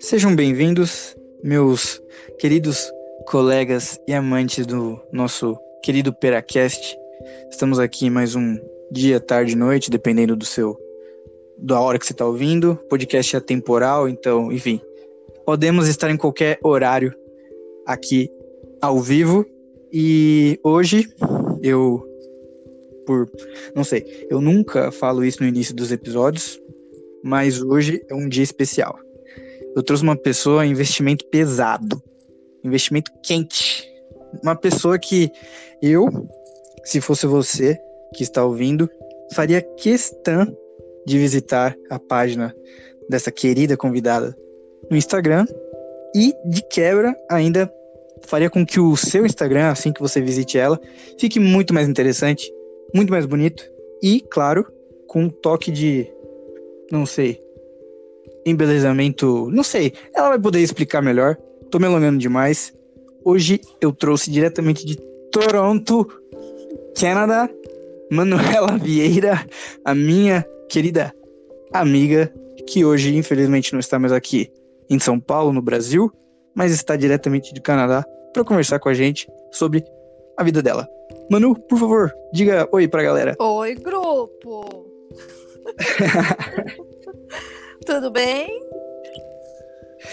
Sejam bem-vindos, meus queridos colegas e amantes do nosso querido Peracast. Estamos aqui mais um dia, tarde, noite, dependendo do seu da hora que você está ouvindo. Podcast é temporal, então, enfim, podemos estar em qualquer horário aqui ao vivo. E hoje eu por não sei, eu nunca falo isso no início dos episódios, mas hoje é um dia especial. Eu trouxe uma pessoa investimento pesado, investimento quente, uma pessoa que eu, se fosse você que está ouvindo, faria questão de visitar a página dessa querida convidada no Instagram e de quebra ainda faria com que o seu Instagram, assim que você visite ela, fique muito mais interessante, muito mais bonito e, claro, com um toque de, não sei, embelezamento, não sei, ela vai poder explicar melhor. Tô me alongando demais. Hoje eu trouxe diretamente de Toronto, Canadá, Manuela Vieira, a minha querida amiga, que hoje infelizmente não está mais aqui em São Paulo, no Brasil, mas está diretamente do Canadá para conversar com a gente sobre a vida dela. Manu, por favor, diga oi pra galera. Oi, grupo. Tudo bem?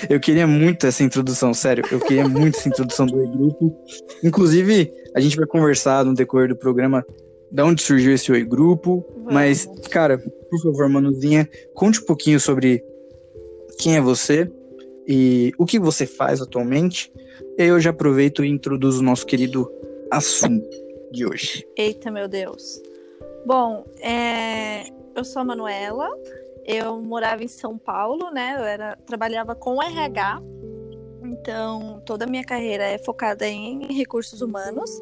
Eu queria muito essa introdução, sério. Eu queria muito essa introdução do Oi Grupo. Inclusive, a gente vai conversar no decorrer do programa de onde surgiu esse Oi Grupo. Vamos. Mas, cara, por favor, Manuzinha, conte um pouquinho sobre quem é você e o que você faz atualmente. E eu já aproveito e introduzo o nosso querido assunto de hoje. Eita, meu Deus. Bom, é... eu sou a Manuela, eu morava em São Paulo, né? Eu era, trabalhava com RH, então toda a minha carreira é focada em recursos humanos.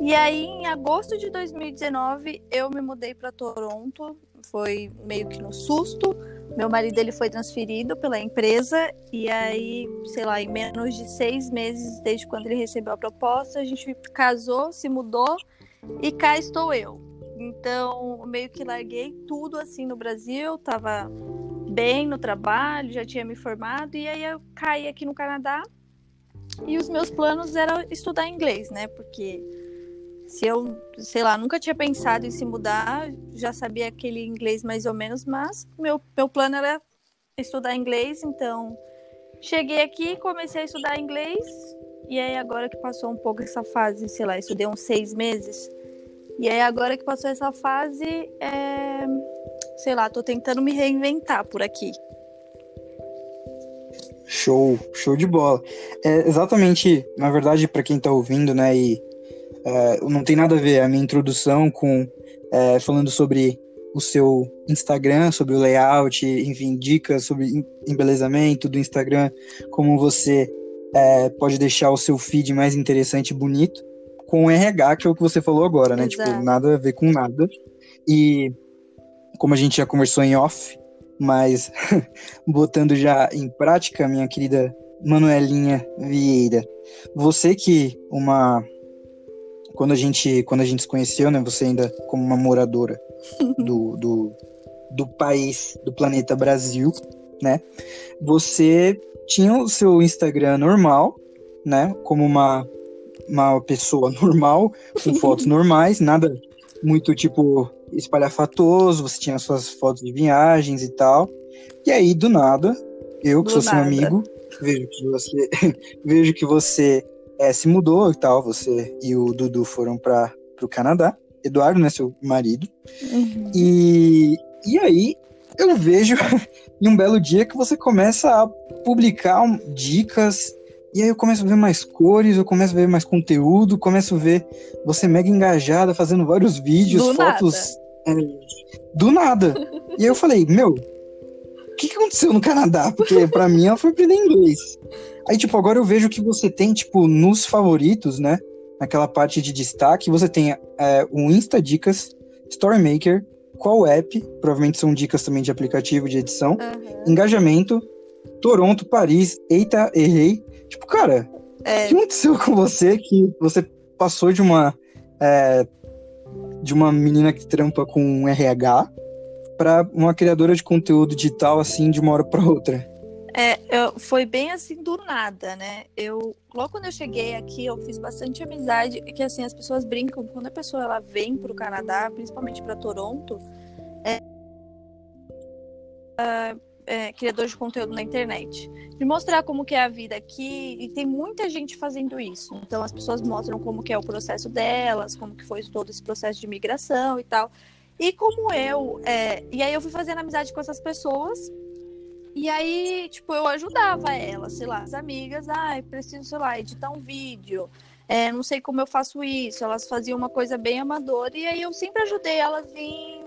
E aí, em agosto de 2019, eu me mudei para Toronto. Foi meio que no susto. Meu marido ele foi transferido pela empresa e aí, sei lá, em menos de seis meses desde quando ele recebeu a proposta, a gente casou, se mudou e cá estou eu. Então, meio que larguei tudo assim no Brasil, tava bem no trabalho, já tinha me formado, e aí eu caí aqui no Canadá. E os meus planos eram estudar inglês, né? Porque se eu, sei lá, nunca tinha pensado em se mudar, já sabia aquele inglês mais ou menos, mas meu, meu plano era estudar inglês, então cheguei aqui, comecei a estudar inglês, e aí agora que passou um pouco essa fase, sei lá, estudei uns seis meses, e aí, agora que passou essa fase, é... sei lá, tô tentando me reinventar por aqui. Show, show de bola. É exatamente, na verdade, para quem tá ouvindo, né, e é, não tem nada a ver a minha introdução com é, falando sobre o seu Instagram, sobre o layout, enfim, dicas sobre embelezamento do Instagram, como você é, pode deixar o seu feed mais interessante e bonito com o RH, que é o que você falou agora, né? Tipo, Exato. Tipo, nada a ver com nada. E como a gente já conversou em off, mas botando já em prática, minha querida Manuelinha Vieira, você que uma quando a gente quando a gente se conheceu, né, você ainda como uma moradora do, do, do país, do planeta Brasil, né? Você tinha o seu Instagram normal, né, como uma uma pessoa normal, com fotos normais, nada muito tipo espalhafatoso, você tinha suas fotos de viagens e tal. E aí, do nada, eu, que do sou nada. seu amigo, vejo que você, vejo que você é, se mudou e tal, você e o Dudu foram para o Canadá, Eduardo, né, seu marido. Uhum. E, e aí, eu vejo em um belo dia que você começa a publicar dicas e aí eu começo a ver mais cores, eu começo a ver mais conteúdo, começo a ver você mega engajada, fazendo vários vídeos, do fotos. Nada. É, do nada. e aí eu falei, meu, que, que aconteceu no Canadá? Porque para mim ela foi aprender inglês. Aí, tipo, agora eu vejo que você tem, tipo, nos favoritos, né? Naquela parte de destaque, você tem é, o Insta Dicas, Storymaker, qual app, provavelmente são dicas também de aplicativo de edição, uhum. engajamento, Toronto, Paris, eita, errei, Tipo, cara, é... o que aconteceu com você que você passou de uma é, de uma menina que trampa com RH para uma criadora de conteúdo digital assim de uma hora para outra? É, eu, foi bem assim do nada, né? Eu logo quando eu cheguei aqui, eu fiz bastante amizade, que assim as pessoas brincam quando a pessoa ela vem para o Canadá, principalmente para Toronto, é, é, criador de conteúdo na internet, de mostrar como que é a vida aqui e tem muita gente fazendo isso. Então as pessoas mostram como que é o processo delas, como que foi todo esse processo de imigração e tal. E como eu, é, e aí eu fui fazendo amizade com essas pessoas e aí, tipo, eu ajudava elas, sei lá, as amigas, ah, eu preciso, sei lá, editar um vídeo, é, não sei como eu faço isso. Elas faziam uma coisa bem amadora e aí eu sempre ajudei elas em,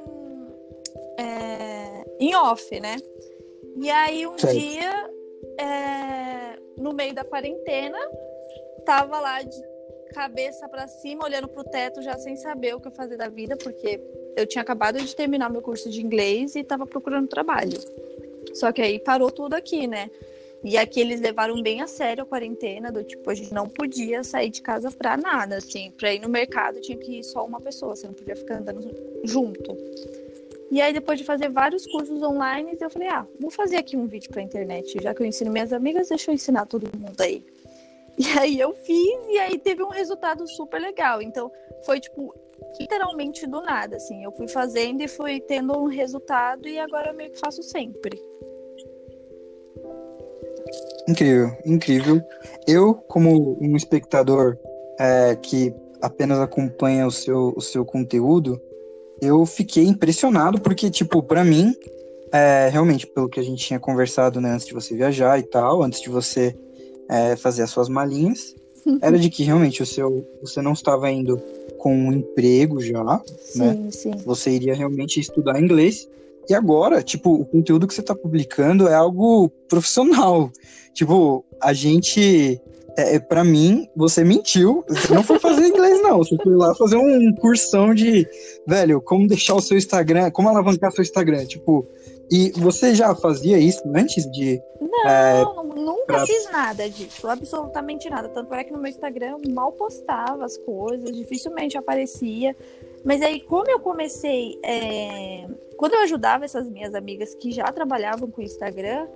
é, em off, né? E aí um dia, é, no meio da quarentena, tava lá de cabeça para cima, olhando pro teto, já sem saber o que fazer da vida, porque eu tinha acabado de terminar meu curso de inglês e tava procurando trabalho. Só que aí parou tudo aqui, né? E aqui eles levaram bem a sério a quarentena, do tipo, a gente não podia sair de casa pra nada, assim, pra ir no mercado tinha que ir só uma pessoa, você não podia ficar andando junto. E aí, depois de fazer vários cursos online, eu falei, ah, vou fazer aqui um vídeo pra internet, já que eu ensino minhas amigas, deixa eu ensinar todo mundo aí. E aí eu fiz, e aí teve um resultado super legal. Então, foi, tipo, literalmente do nada, assim. Eu fui fazendo e fui tendo um resultado, e agora eu meio que faço sempre. Incrível, incrível. Eu, como um espectador é, que apenas acompanha o seu, o seu conteúdo, eu fiquei impressionado porque, tipo, para mim, é, realmente, pelo que a gente tinha conversado né, antes de você viajar e tal, antes de você é, fazer as suas malinhas, era de que realmente o seu, você não estava indo com um emprego já, sim, né? Sim. Você iria realmente estudar inglês. E agora, tipo, o conteúdo que você está publicando é algo profissional. Tipo, a gente. É, é para mim, você mentiu. Você não foi fazer inglês, não. Você foi lá fazer um cursão de, velho, como deixar o seu Instagram, como alavancar seu Instagram. Tipo, e você já fazia isso antes de. Não, é, nunca pra... fiz nada disso, absolutamente nada. Tanto é que no meu Instagram eu mal postava as coisas, dificilmente aparecia. Mas aí, como eu comecei. É... Quando eu ajudava essas minhas amigas que já trabalhavam com Instagram,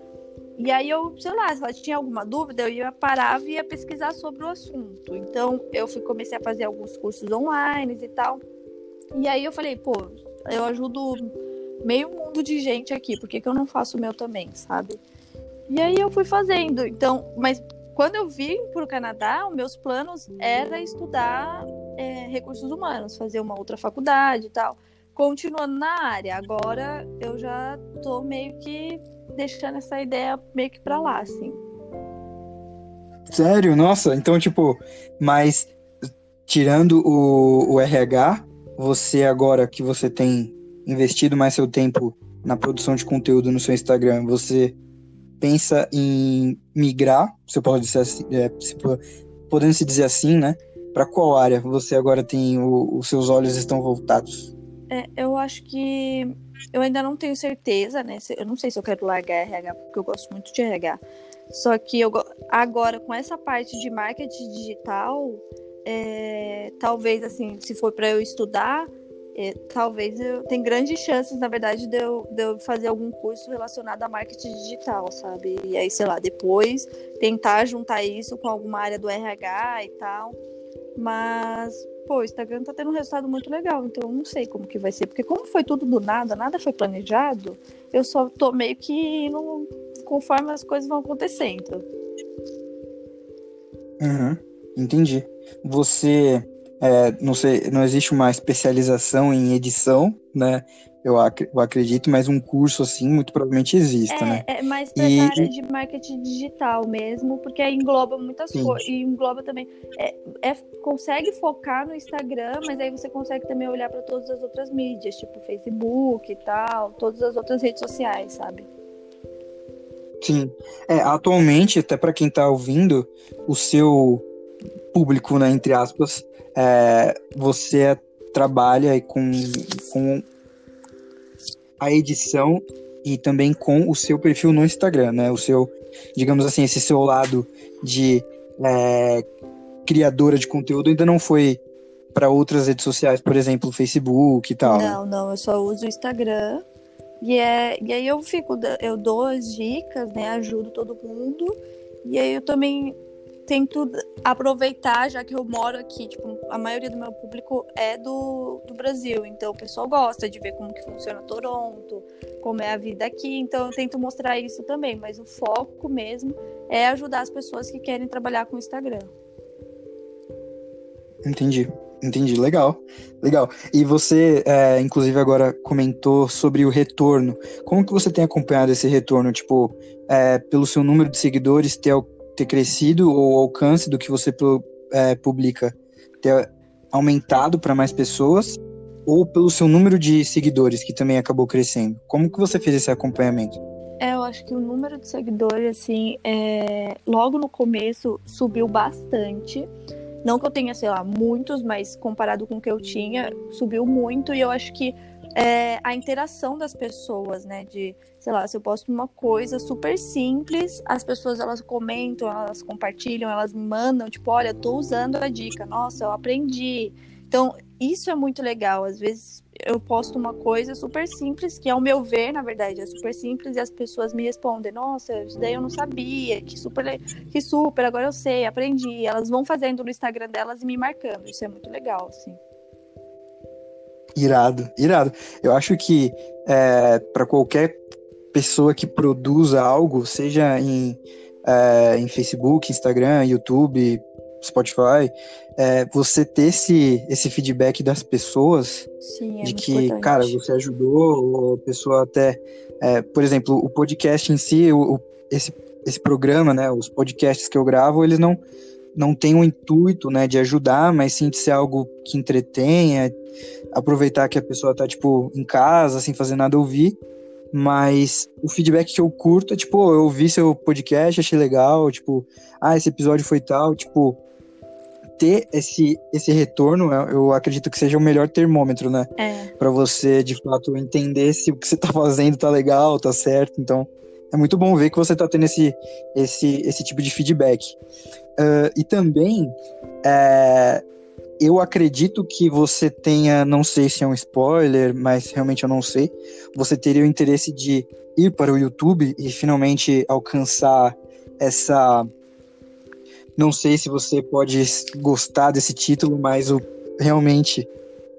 e aí eu, sei lá, se ela tinha alguma dúvida, eu ia parar e ia pesquisar sobre o assunto. Então eu fui comecei a fazer alguns cursos online e tal. E aí eu falei, pô, eu ajudo meio mundo de gente aqui, por que, que eu não faço o meu também, sabe? E aí eu fui fazendo. Então, mas quando eu vim para o Canadá, os meus planos era estudar é, recursos humanos, fazer uma outra faculdade e tal. Continuando na área. Agora eu já tô meio que deixando essa ideia meio que para lá, assim. Sério? Nossa, então, tipo, mas tirando o, o RH, você agora que você tem investido mais seu tempo na produção de conteúdo no seu Instagram, você pensa em migrar, você pode dizer assim, é, se, podendo se dizer assim, né? Para qual área você agora tem o, os seus olhos estão voltados? É, eu acho que eu ainda não tenho certeza, né? Eu não sei se eu quero largar RH, porque eu gosto muito de RH. Só que eu agora com essa parte de marketing digital, é, talvez assim, se for para eu estudar, é, talvez eu tem grandes chances, na verdade, de eu, de eu fazer algum curso relacionado a marketing digital, sabe? E aí, sei lá, depois tentar juntar isso com alguma área do RH e tal. Mas, pô, o Instagram tá tendo um resultado muito legal, então eu não sei como que vai ser. Porque como foi tudo do nada, nada foi planejado, eu só tô meio que indo conforme as coisas vão acontecendo. Uhum, entendi. Você é, não sei, não existe uma especialização em edição, né? Eu, ac eu acredito, mas um curso assim muito provavelmente existe, é, né? É mais para e... área de marketing digital mesmo, porque aí engloba muitas coisas. E engloba também. É, é, consegue focar no Instagram, mas aí você consegue também olhar para todas as outras mídias, tipo Facebook e tal, todas as outras redes sociais, sabe? Sim. É, atualmente, até para quem está ouvindo, o seu público, né, entre aspas, é, você trabalha com, com a edição e também com o seu perfil no Instagram, né? O seu, digamos assim, esse seu lado de é, criadora de conteúdo ainda não foi para outras redes sociais, por exemplo, Facebook e tal? Né? Não, não, eu só uso o Instagram. E, é, e aí eu fico, eu dou as dicas, né? Ajudo todo mundo. E aí eu também tento aproveitar, já que eu moro aqui, tipo, a maioria do meu público é do, do Brasil, então o pessoal gosta de ver como que funciona Toronto, como é a vida aqui, então eu tento mostrar isso também, mas o foco mesmo é ajudar as pessoas que querem trabalhar com o Instagram. Entendi. Entendi, legal, legal. E você, é, inclusive, agora comentou sobre o retorno. Como que você tem acompanhado esse retorno? Tipo, é, pelo seu número de seguidores ter, ter crescido ou o alcance do que você é, publica ter aumentado para mais pessoas? Ou pelo seu número de seguidores, que também acabou crescendo? Como que você fez esse acompanhamento? É, eu acho que o número de seguidores, assim, é... logo no começo subiu bastante. Não que eu tenha, sei lá, muitos, mas comparado com o que eu tinha, subiu muito. E eu acho que é, a interação das pessoas, né? De, sei lá, se eu posto uma coisa super simples, as pessoas elas comentam, elas compartilham, elas mandam, tipo, olha, tô usando a dica, nossa, eu aprendi. Então, isso é muito legal. Às vezes eu posto uma coisa super simples, que ao meu ver, na verdade, é super simples, e as pessoas me respondem, nossa, isso daí eu não sabia, que super, que super, agora eu sei, aprendi. Elas vão fazendo no Instagram delas e me marcando. Isso é muito legal, assim. Irado, irado. Eu acho que é, para qualquer pessoa que produza algo, seja em, é, em Facebook, Instagram, YouTube, Spotify, é, você ter esse, esse feedback das pessoas Sim, é de que, importante. cara, você ajudou, ou a pessoa até. É, por exemplo, o podcast em si, o, esse, esse programa, né? Os podcasts que eu gravo, eles não, não têm o intuito né, de ajudar, mas sim de ser algo que entretenha, aproveitar que a pessoa tá, tipo, em casa, sem fazer nada ouvir. Mas o feedback que eu curto é, tipo, eu ouvi seu podcast, achei legal, tipo, ah, esse episódio foi tal, tipo, ter esse, esse retorno, eu acredito que seja o melhor termômetro, né? É. Pra você, de fato, entender se o que você tá fazendo tá legal, tá certo. Então, é muito bom ver que você tá tendo esse, esse, esse tipo de feedback. Uh, e também, é, eu acredito que você tenha, não sei se é um spoiler, mas realmente eu não sei, você teria o interesse de ir para o YouTube e finalmente alcançar essa não sei se você pode gostar desse título, mas o, realmente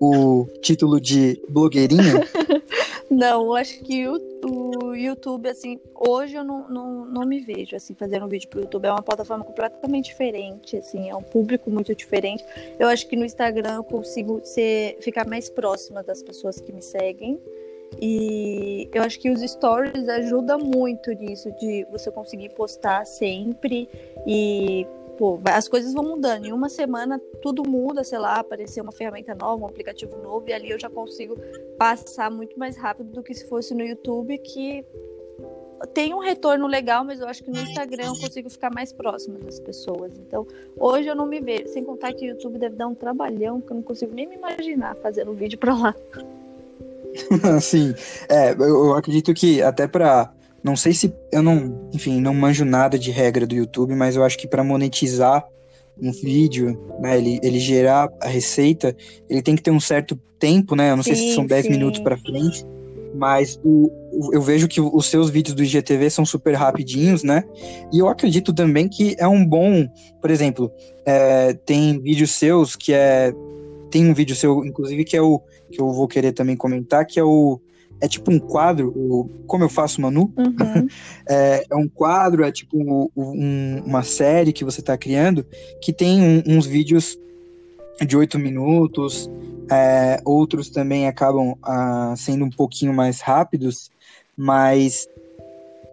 o título de blogueirinha. não, acho que o, o, YouTube, assim, hoje eu não, não, não me vejo, assim, fazendo um vídeo pro YouTube. É uma plataforma completamente diferente, assim, é um público muito diferente. Eu acho que no Instagram eu consigo ser, ficar mais próxima das pessoas que me seguem. E eu acho que os stories ajudam muito nisso, de você conseguir postar sempre e pô, as coisas vão mudando. Em uma semana tudo muda, sei lá, aparecer uma ferramenta nova, um aplicativo novo, e ali eu já consigo passar muito mais rápido do que se fosse no YouTube, que tem um retorno legal, mas eu acho que no Instagram eu consigo ficar mais próxima das pessoas. Então, hoje eu não me vejo. Sem contar que o YouTube deve dar um trabalhão que eu não consigo nem me imaginar fazendo um vídeo pra lá. Sim, é, eu, eu acredito que até para não sei se eu não, enfim, não manjo nada de regra do YouTube, mas eu acho que para monetizar um vídeo, né, ele, ele gerar a receita, ele tem que ter um certo tempo, né? Eu não sim, sei se são 10 minutos para frente, mas o, eu vejo que os seus vídeos do IGTV são super rapidinhos, né? E eu acredito também que é um bom, por exemplo, é, tem vídeos seus que é tem um vídeo seu, inclusive, que é o que eu vou querer também comentar, que é o é tipo um quadro, o, como eu faço Manu, uhum. é, é, um quadro, é tipo um, uma série que você está criando, que tem um, uns vídeos de oito minutos, é, outros também acabam ah, sendo um pouquinho mais rápidos, mas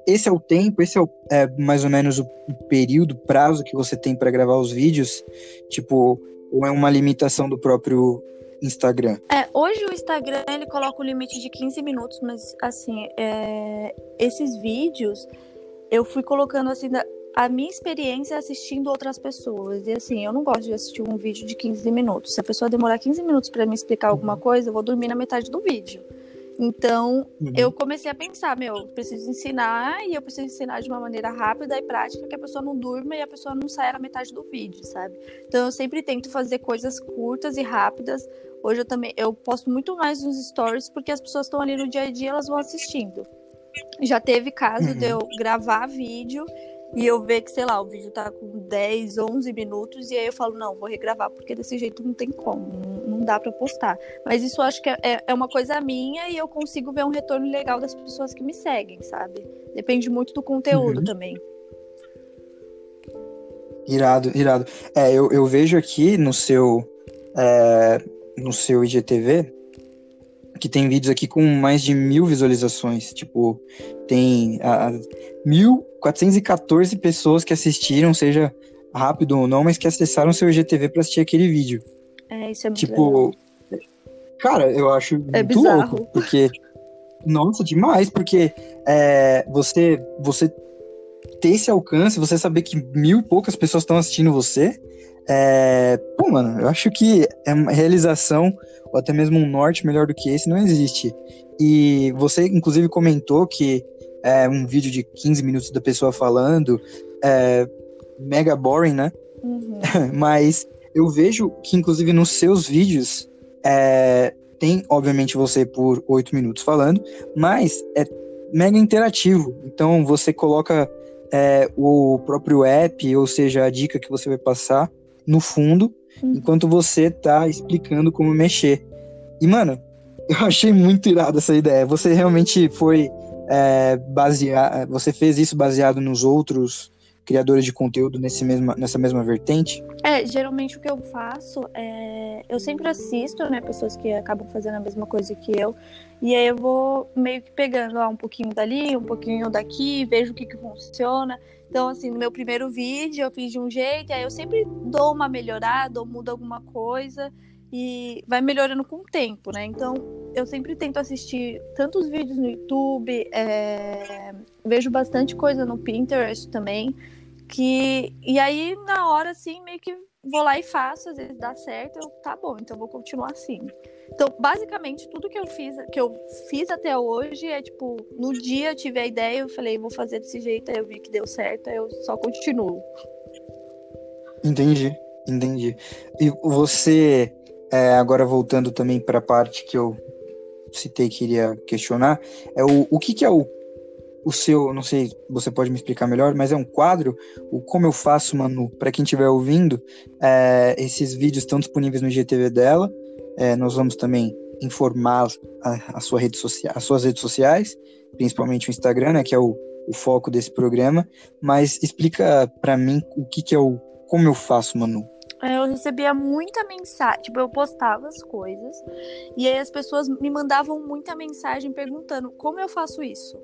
esse é o tempo, esse é, o, é mais ou menos o, o período, prazo que você tem para gravar os vídeos, tipo, ou é uma limitação do próprio Instagram? É, hoje o Instagram ele coloca o limite de 15 minutos, mas assim, é, esses vídeos eu fui colocando assim da, a minha experiência assistindo outras pessoas. E assim, eu não gosto de assistir um vídeo de 15 minutos. Se a pessoa demorar 15 minutos para me explicar alguma coisa, eu vou dormir na metade do vídeo. Então, uhum. eu comecei a pensar, meu, eu preciso ensinar e eu preciso ensinar de uma maneira rápida e prática que a pessoa não durma e a pessoa não saia na metade do vídeo, sabe? Então, eu sempre tento fazer coisas curtas e rápidas. Hoje eu também eu posto muito mais nos stories porque as pessoas estão ali no dia a dia, elas vão assistindo. Já teve caso uhum. de eu gravar vídeo e eu ver que, sei lá, o vídeo tá com 10, 11 minutos, e aí eu falo, não, vou regravar, porque desse jeito não tem como, não, dá para postar. Mas isso eu acho que é, é, é uma coisa minha e eu consigo ver um retorno legal das pessoas que me seguem, sabe? Depende muito do conteúdo uhum. também. Irado, irado. É, eu, eu vejo aqui no seu, é, no seu IGTV que tem vídeos aqui com mais de mil visualizações. Tipo, tem a, 1.414 pessoas que assistiram, seja rápido ou não, mas que acessaram seu IGTV para assistir aquele vídeo. É, isso é muito Tipo, cara, eu acho é muito bizarro. louco, porque nossa, demais, porque é, você você ter esse alcance, você saber que mil e poucas pessoas estão assistindo você, é, pô, mano, eu acho que é uma realização, ou até mesmo um norte melhor do que esse, não existe. E você, inclusive, comentou que é um vídeo de 15 minutos da pessoa falando, é mega boring, né? Uhum. Mas eu vejo que, inclusive, nos seus vídeos, é, tem, obviamente, você por 8 minutos falando, mas é mega interativo. Então, você coloca é, o próprio app, ou seja, a dica que você vai passar, no fundo, uhum. enquanto você tá explicando como mexer. E, mano, eu achei muito irado essa ideia. Você realmente foi é, basear. Você fez isso baseado nos outros criadores de conteúdo nesse mesma, nessa mesma vertente? É, geralmente o que eu faço é. Eu sempre assisto, né, pessoas que acabam fazendo a mesma coisa que eu. E aí eu vou meio que pegando ó, um pouquinho dali, um pouquinho daqui, vejo o que, que funciona. Então, assim, no meu primeiro vídeo eu fiz de um jeito, aí eu sempre dou uma melhorada ou mudo alguma coisa e vai melhorando com o tempo, né? Então, eu sempre tento assistir tantos vídeos no YouTube, é... vejo bastante coisa no Pinterest também, que e aí na hora assim meio que vou lá e faço, às vezes dá certo, eu tá bom, então vou continuar assim. Então, basicamente, tudo que eu fiz, que eu fiz até hoje é tipo, no dia eu tive a ideia, eu falei, vou fazer desse jeito, aí eu vi que deu certo, aí eu só continuo. Entendi, entendi. E você, é, agora voltando também para a parte que eu citei que iria questionar, é o, o que, que é o, o seu, não sei, você pode me explicar melhor, mas é um quadro, o Como Eu Faço, Manu, para quem estiver ouvindo, é, esses vídeos estão disponíveis no GTV dela, é, nós vamos também informar a, a, sua rede social, as suas redes sociais, principalmente o Instagram, né, que é o, o foco desse programa. Mas explica para mim o que, que é o como eu faço, Manu. É, eu recebia muita mensagem, tipo, eu postava as coisas e aí as pessoas me mandavam muita mensagem perguntando como eu faço isso.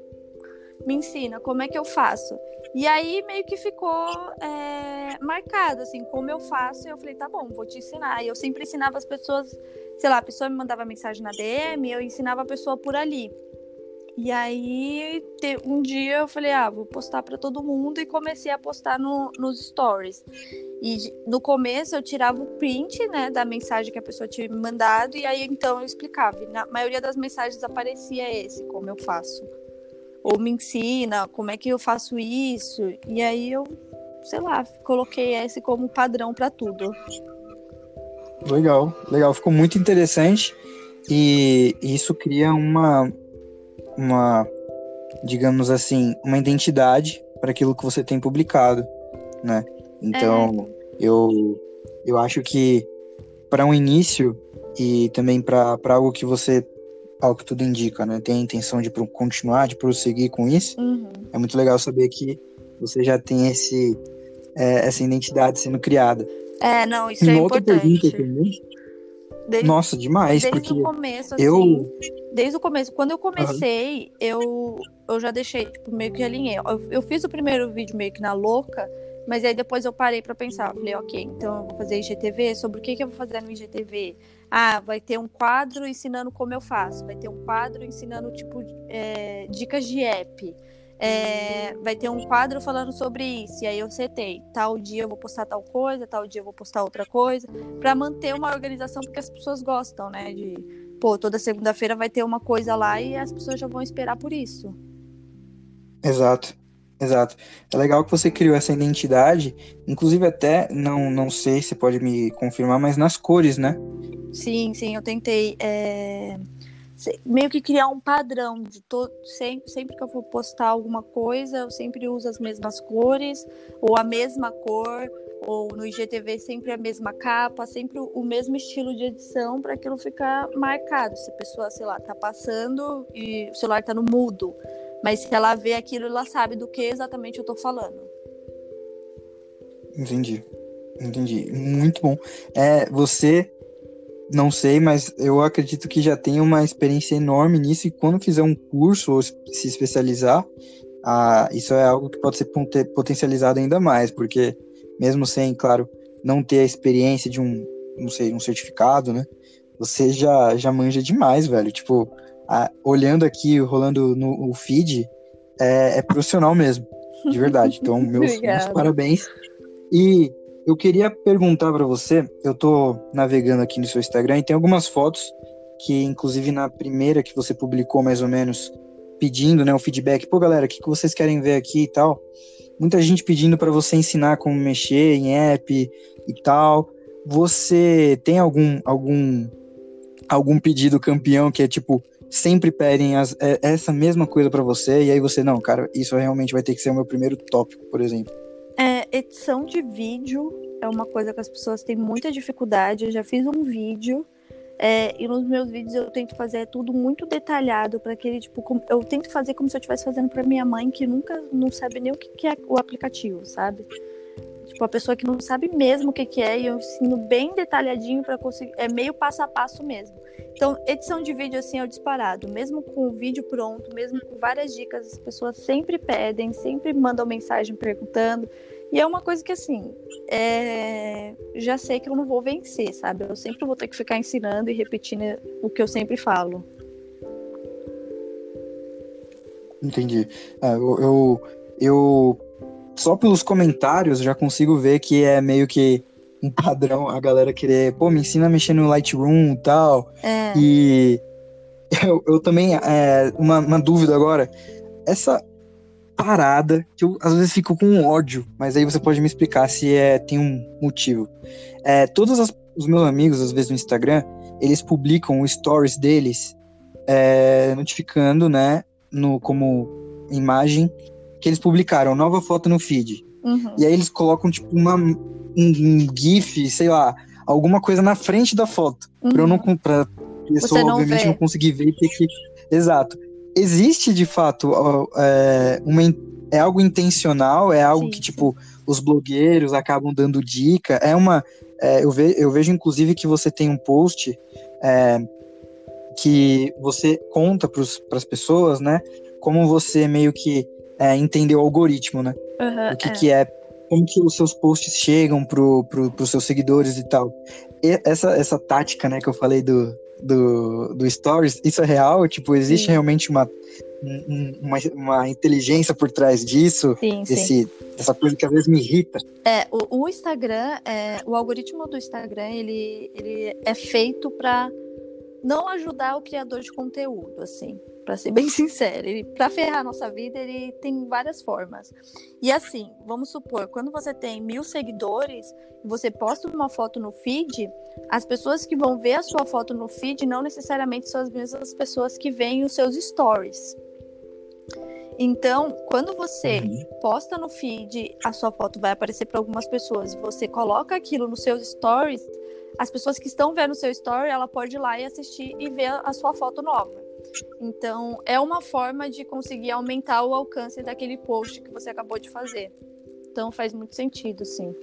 Me ensina, como é que eu faço? E aí meio que ficou é, marcado, assim, como eu faço. E eu falei, tá bom, vou te ensinar. E eu sempre ensinava as pessoas sei lá, a pessoa me mandava mensagem na DM, eu ensinava a pessoa por ali. E aí, um dia eu falei, ah, vou postar para todo mundo e comecei a postar no, nos stories. E no começo eu tirava o print, né, da mensagem que a pessoa tinha me mandado e aí então eu explicava. E na maioria das mensagens aparecia esse, como eu faço. Ou me ensina, como é que eu faço isso. E aí eu, sei lá, coloquei esse como padrão para tudo. Legal, legal. Ficou muito interessante e isso cria uma, uma digamos assim, uma identidade para aquilo que você tem publicado, né? Então, é. eu, eu acho que para um início e também para algo que você, ao que tudo indica, né? Tem a intenção de continuar, de prosseguir com isso, uhum. é muito legal saber que você já tem esse, é, essa identidade sendo criada. É, não, isso é importante. Desde, Nossa, demais. Desde porque o começo, assim. Eu... Desde o começo. Quando eu comecei, uhum. eu, eu já deixei, tipo, meio que alinhei. Eu, eu fiz o primeiro vídeo meio que na louca, mas aí depois eu parei para pensar. Falei, ok, então eu vou fazer IGTV. Sobre o que, que eu vou fazer no IGTV? Ah, vai ter um quadro ensinando como eu faço. Vai ter um quadro ensinando, tipo, é, dicas de app é, vai ter um quadro falando sobre isso. E aí eu setei, tal dia eu vou postar tal coisa, tal dia eu vou postar outra coisa, para manter uma organização, porque as pessoas gostam, né? De pô, toda segunda-feira vai ter uma coisa lá e as pessoas já vão esperar por isso. Exato. Exato. É legal que você criou essa identidade, inclusive até, não, não sei se pode me confirmar, mas nas cores, né? Sim, sim, eu tentei é, meio que criar um padrão de todo. Sempre, sempre que eu for postar alguma coisa, eu sempre uso as mesmas cores, ou a mesma cor, ou no IGTV sempre a mesma capa, sempre o mesmo estilo de edição para aquilo ficar marcado. Se a pessoa, sei lá, tá passando e o celular tá no mudo, mas se ela vê aquilo, ela sabe do que exatamente eu tô falando. Entendi. Entendi. Muito bom. É, você não sei, mas eu acredito que já tem uma experiência enorme nisso e quando fizer um curso ou se especializar, ah, isso é algo que pode ser potencializado ainda mais, porque mesmo sem, claro, não ter a experiência de um, não sei, um certificado, né? Você já, já manja demais, velho. Tipo, olhando aqui, rolando no o feed, é, é profissional mesmo, de verdade. Então, meus, meus parabéns. E eu queria perguntar para você, eu tô navegando aqui no seu Instagram e tem algumas fotos que, inclusive, na primeira que você publicou, mais ou menos, pedindo, né, o feedback, pô, galera, o que, que vocês querem ver aqui e tal. Muita gente pedindo para você ensinar como mexer em app e tal. Você tem algum algum algum pedido campeão que é tipo sempre pedem as, é, essa mesma coisa para você e aí você não, cara, isso realmente vai ter que ser o meu primeiro tópico, por exemplo. É, edição de vídeo é uma coisa que as pessoas têm muita dificuldade. Eu já fiz um vídeo é, e nos meus vídeos eu tento fazer tudo muito detalhado para que ele, tipo, eu tento fazer como se eu estivesse fazendo para minha mãe que nunca não sabe nem o que, que é o aplicativo, sabe? Tipo, a pessoa que não sabe mesmo o que, que é, e eu ensino bem detalhadinho para conseguir. É meio passo a passo mesmo. Então, edição de vídeo assim é o disparado. Mesmo com o vídeo pronto, mesmo com várias dicas, as pessoas sempre pedem, sempre mandam mensagem perguntando. E é uma coisa que, assim, é... já sei que eu não vou vencer, sabe? Eu sempre vou ter que ficar ensinando e repetindo o que eu sempre falo. Entendi. É, eu, eu, eu, só pelos comentários já consigo ver que é meio que um padrão a galera querer, pô, me ensina a mexer no Lightroom e tal. É. E eu, eu também, é, uma, uma dúvida agora, essa parada que eu às vezes fico com ódio, mas aí você pode me explicar se é, tem um motivo. É, todos as, os meus amigos, às vezes no Instagram, eles publicam os stories deles é, notificando, né, no, como imagem, que eles publicaram nova foto no feed. Uhum. E aí eles colocam, tipo, uma, um, GIF, sei lá, alguma coisa na frente da foto. Uhum. Pra eu não. Uhum. Pra pessoa, não obviamente, vê. não conseguir ver e ter que. Exato. Existe, de fato, é, uma, é algo intencional, é algo sim, que, tipo, os blogueiros acabam dando dica. É uma. É, eu, ve, eu vejo, inclusive, que você tem um post é, que você conta para as pessoas, né? Como você meio que é, entendeu o algoritmo, né? Uhum, o que, é. que é como que os seus posts chegam pro, pro, pros seus seguidores e tal. E essa, essa tática, né, que eu falei do, do, do Stories, isso é real? Tipo, existe sim. realmente uma, uma, uma, inteligência por trás disso? Sim, esse, sim. Essa coisa que às vezes me irrita. É, o, o Instagram, é, o algoritmo do Instagram, ele, ele é feito para não ajudar o criador de conteúdo, assim para ser bem sincero. Para ferrar a nossa vida, ele tem várias formas. E assim, vamos supor, quando você tem mil seguidores e você posta uma foto no feed, as pessoas que vão ver a sua foto no feed não necessariamente são as mesmas pessoas que veem os seus stories. Então, quando você uhum. posta no feed, a sua foto vai aparecer para algumas pessoas. Você coloca aquilo nos seus stories, as pessoas que estão vendo o seu story, ela pode ir lá e assistir e ver a sua foto nova. Então, é uma forma de conseguir aumentar o alcance daquele post que você acabou de fazer. Então, faz muito sentido, sim.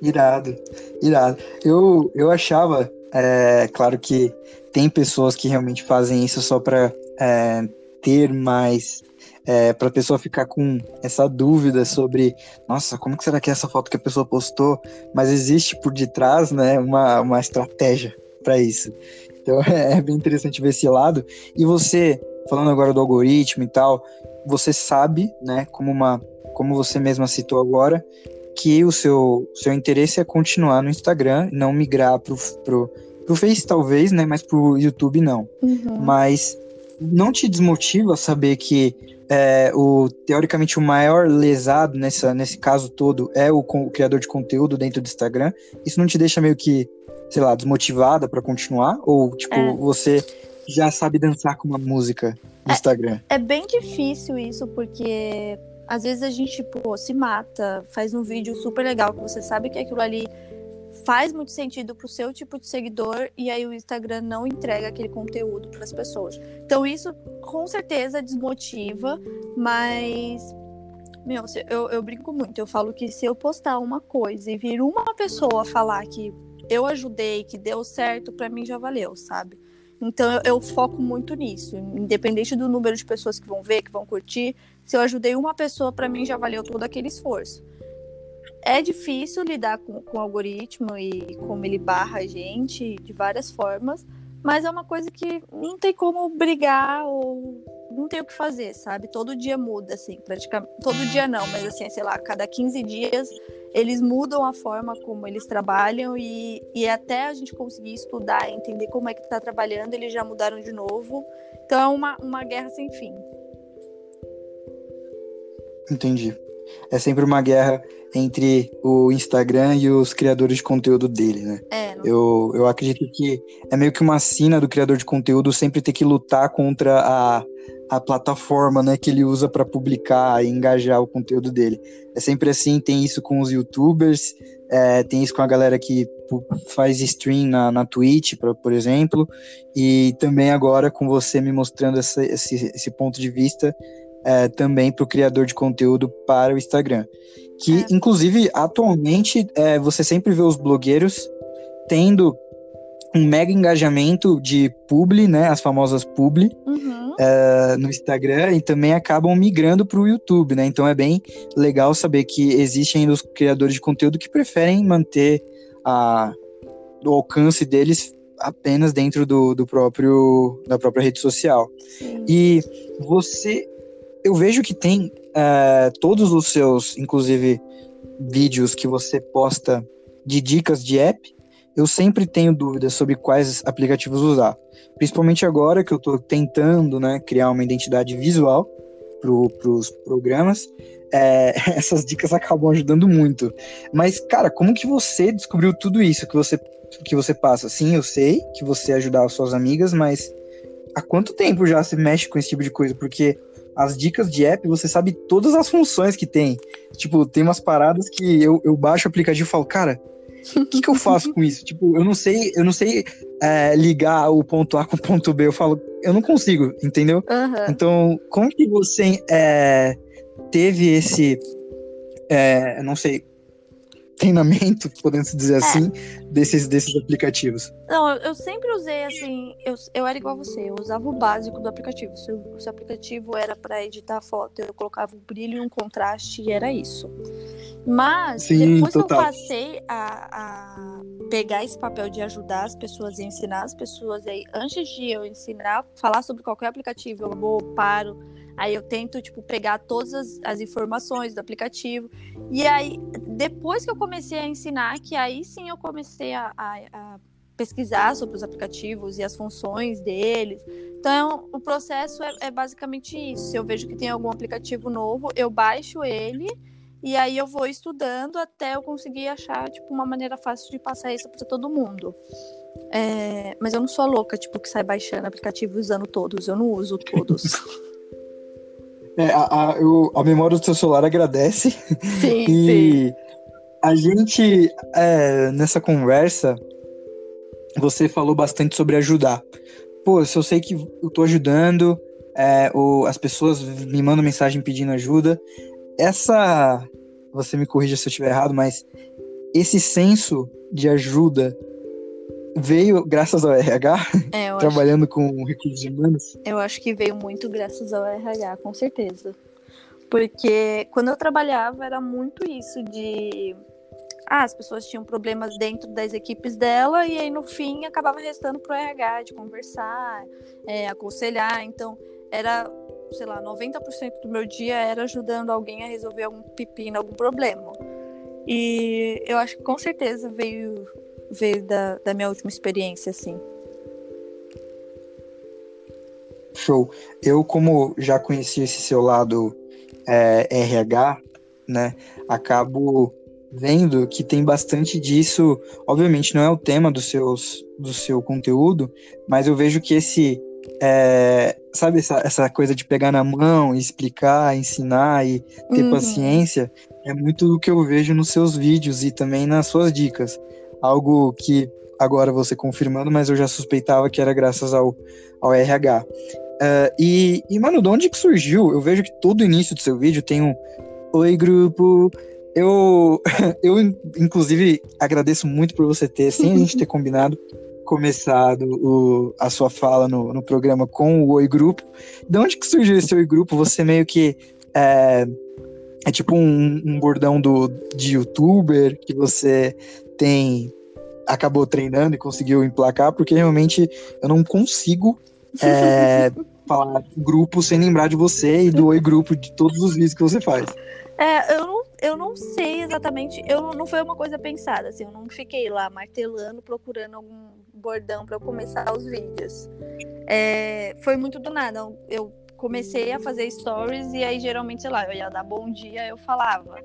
Irado, irado. Eu, eu achava, é, claro que tem pessoas que realmente fazem isso só para é, ter mais é, para a pessoa ficar com essa dúvida sobre, nossa, como que será que é essa foto que a pessoa postou? Mas existe por detrás, né, uma, uma estratégia para isso. Então é bem interessante ver esse lado. E você, falando agora do algoritmo e tal, você sabe, né, como uma, como você mesma citou agora, que o seu, seu interesse é continuar no Instagram, não migrar pro, pro Pro Face talvez, né? Mas pro YouTube não. Uhum. Mas não te desmotiva saber que é, o teoricamente o maior lesado nessa, nesse caso todo é o, o criador de conteúdo dentro do Instagram? Isso não te deixa meio que, sei lá, desmotivada para continuar? Ou, tipo, É. você já sabe dançar com uma música no É. Instagram? É bem difícil isso, porque às vezes a gente, pô, se mata, faz um vídeo super legal, que você sabe que aquilo ali faz muito sentido pro seu tipo de seguidor, e aí o Instagram não entrega aquele conteúdo para as pessoas. Então isso com certeza desmotiva, mas. Meu, eu, eu brinco muito, eu falo que se eu postar uma coisa e vir uma pessoa falar que eu ajudei, que deu certo, pra mim já valeu, sabe? Então eu, eu foco muito nisso, independente do número de pessoas que vão ver, que vão curtir. Se eu ajudei uma pessoa, pra mim já valeu todo aquele esforço. É difícil lidar com, com o algoritmo e como ele barra a gente de várias formas, mas é uma coisa que não tem como brigar ou não tem o que fazer, sabe? Todo dia muda, assim, praticamente. Todo dia não, mas assim, sei lá, cada 15 dias eles mudam a forma como eles trabalham e, e até a gente conseguir estudar, entender como é que tá trabalhando, eles já mudaram de novo. Então é uma, uma guerra sem fim. Entendi. É sempre uma guerra entre o Instagram e os criadores de conteúdo dele, né? É, não- Eu, eu acredito que é meio que uma sina do criador de conteúdo sempre ter que lutar contra a, a plataforma né, que ele usa para publicar e engajar o conteúdo dele. É sempre assim, tem isso com os youtubers, é, tem isso com a galera que faz stream na, na Twitch, pra, por exemplo, e também agora com você me mostrando essa- esse, esse ponto de vista é, também para o criador de conteúdo para o Instagram. Que, É. inclusive, atualmente, é, você sempre vê os blogueiros tendo um mega engajamento de publi, né, as famosas publi, Uhum. eh, no Instagram e também acabam migrando para o YouTube, né? Então é bem legal saber que existem ainda os criadores de conteúdo que preferem manter a, o alcance deles apenas dentro do, do próprio da própria rede social. Sim. E você, eu vejo que tem eh, todos os seus, inclusive vídeos que você posta de dicas de app, eu sempre tenho dúvidas sobre quais aplicativos usar. Principalmente agora que eu estou tentando né, criar uma identidade visual para os programas, é, essas dicas acabam ajudando muito. Mas, cara, como que você descobriu tudo isso que você, que você passa? Sim, eu sei que você ajudar as suas amigas, mas há quanto tempo já você mexe com esse tipo de coisa? Porque as dicas de app, você sabe todas as funções que tem. Tipo, tem umas paradas que eu, eu baixo o aplicativo e falo, cara, o que, que eu faço com isso? Tipo, eu não sei, eu não sei é, ligar o ponto A com o ponto B. Eu falo, eu não consigo, entendeu? Aham. Então, como que você é, teve esse, é, não sei, treinamento, podemos dizer assim, desses, desses aplicativos? Não, eu, eu sempre usei assim, eu, eu era igual você, eu usava o básico do aplicativo. Se o, se o aplicativo era para editar foto, eu colocava um brilho e um contraste e era isso. Mas Sim, depois total. que eu passei a, a pegar esse papel de ajudar as pessoas e ensinar as pessoas aí, antes de eu ensinar, falar sobre qualquer aplicativo, eu vou, paro, aí eu tento, tipo, pegar todas as, as informações do aplicativo. E aí, depois que eu comecei a ensinar, que aí sim eu comecei a, a, a pesquisar sobre os aplicativos e as funções deles. Então, o processo é, é basicamente isso. Se eu vejo que tem algum aplicativo novo, eu baixo ele e aí eu vou estudando até eu conseguir achar tipo uma maneira fácil de passar isso para todo mundo. É, mas eu não sou louca, tipo, que sai baixando aplicativo e usando todos. Eu não uso todos. É, a, a, eu- a memória do seu celular agradece. sim, sim. A gente, é, nessa conversa, você falou bastante sobre ajudar. Pô, se eu sei que eu tô ajudando, é, ou as pessoas me mandam mensagem pedindo ajuda, essa. Você me corrija se eu estiver errado, mas esse senso de ajuda veio graças ao RH, É, eu, acho, trabalhando com recursos humanos? eu acho que veio muito graças ao RH, com certeza. Porque quando eu trabalhava era muito isso de. Ah, as pessoas tinham problemas dentro das equipes dela e aí no fim acabava restando pro RH de conversar, é, aconselhar. Então era, sei lá, 90% do meu dia era ajudando alguém a resolver algum pepino, algum problema. E eu acho que com certeza veio veio da, da minha última experiência, assim. Show. Eu, como já conheci esse seu lado é, RH, né, acabo vendo que tem bastante disso. Obviamente, não é o tema dos seus, do seu conteúdo, mas eu vejo que esse. É, sabe essa, essa coisa de pegar na mão, explicar, ensinar e ter uhum. paciência, é muito do que eu vejo nos seus vídeos e também nas suas dicas. Algo que agora você confirmando, mas eu já suspeitava que era graças ao, ao RH. Uh, e, e, mano, de onde que surgiu? Eu vejo que todo início do seu vídeo tem um Oi, grupo. Eu, eu inclusive, agradeço muito por você ter, sem a gente ter combinado, começado o, a sua fala no, no programa com o Oi Grupo. De onde que surgiu esse Oi Grupo? Você meio que. É, é tipo um, um bordão do, de youtuber que você tem acabou treinando e conseguiu emplacar, porque realmente eu não consigo é, falar grupo sem lembrar de você e do Oi Grupo de todos os vídeos que você faz. É, eu não, eu não sei exatamente, eu não foi uma coisa pensada, assim, eu não fiquei lá martelando, procurando algum bordão para começar os vídeos. É, foi muito do nada. Eu comecei a fazer stories e aí geralmente, sei lá, eu ia dar bom dia, eu falava.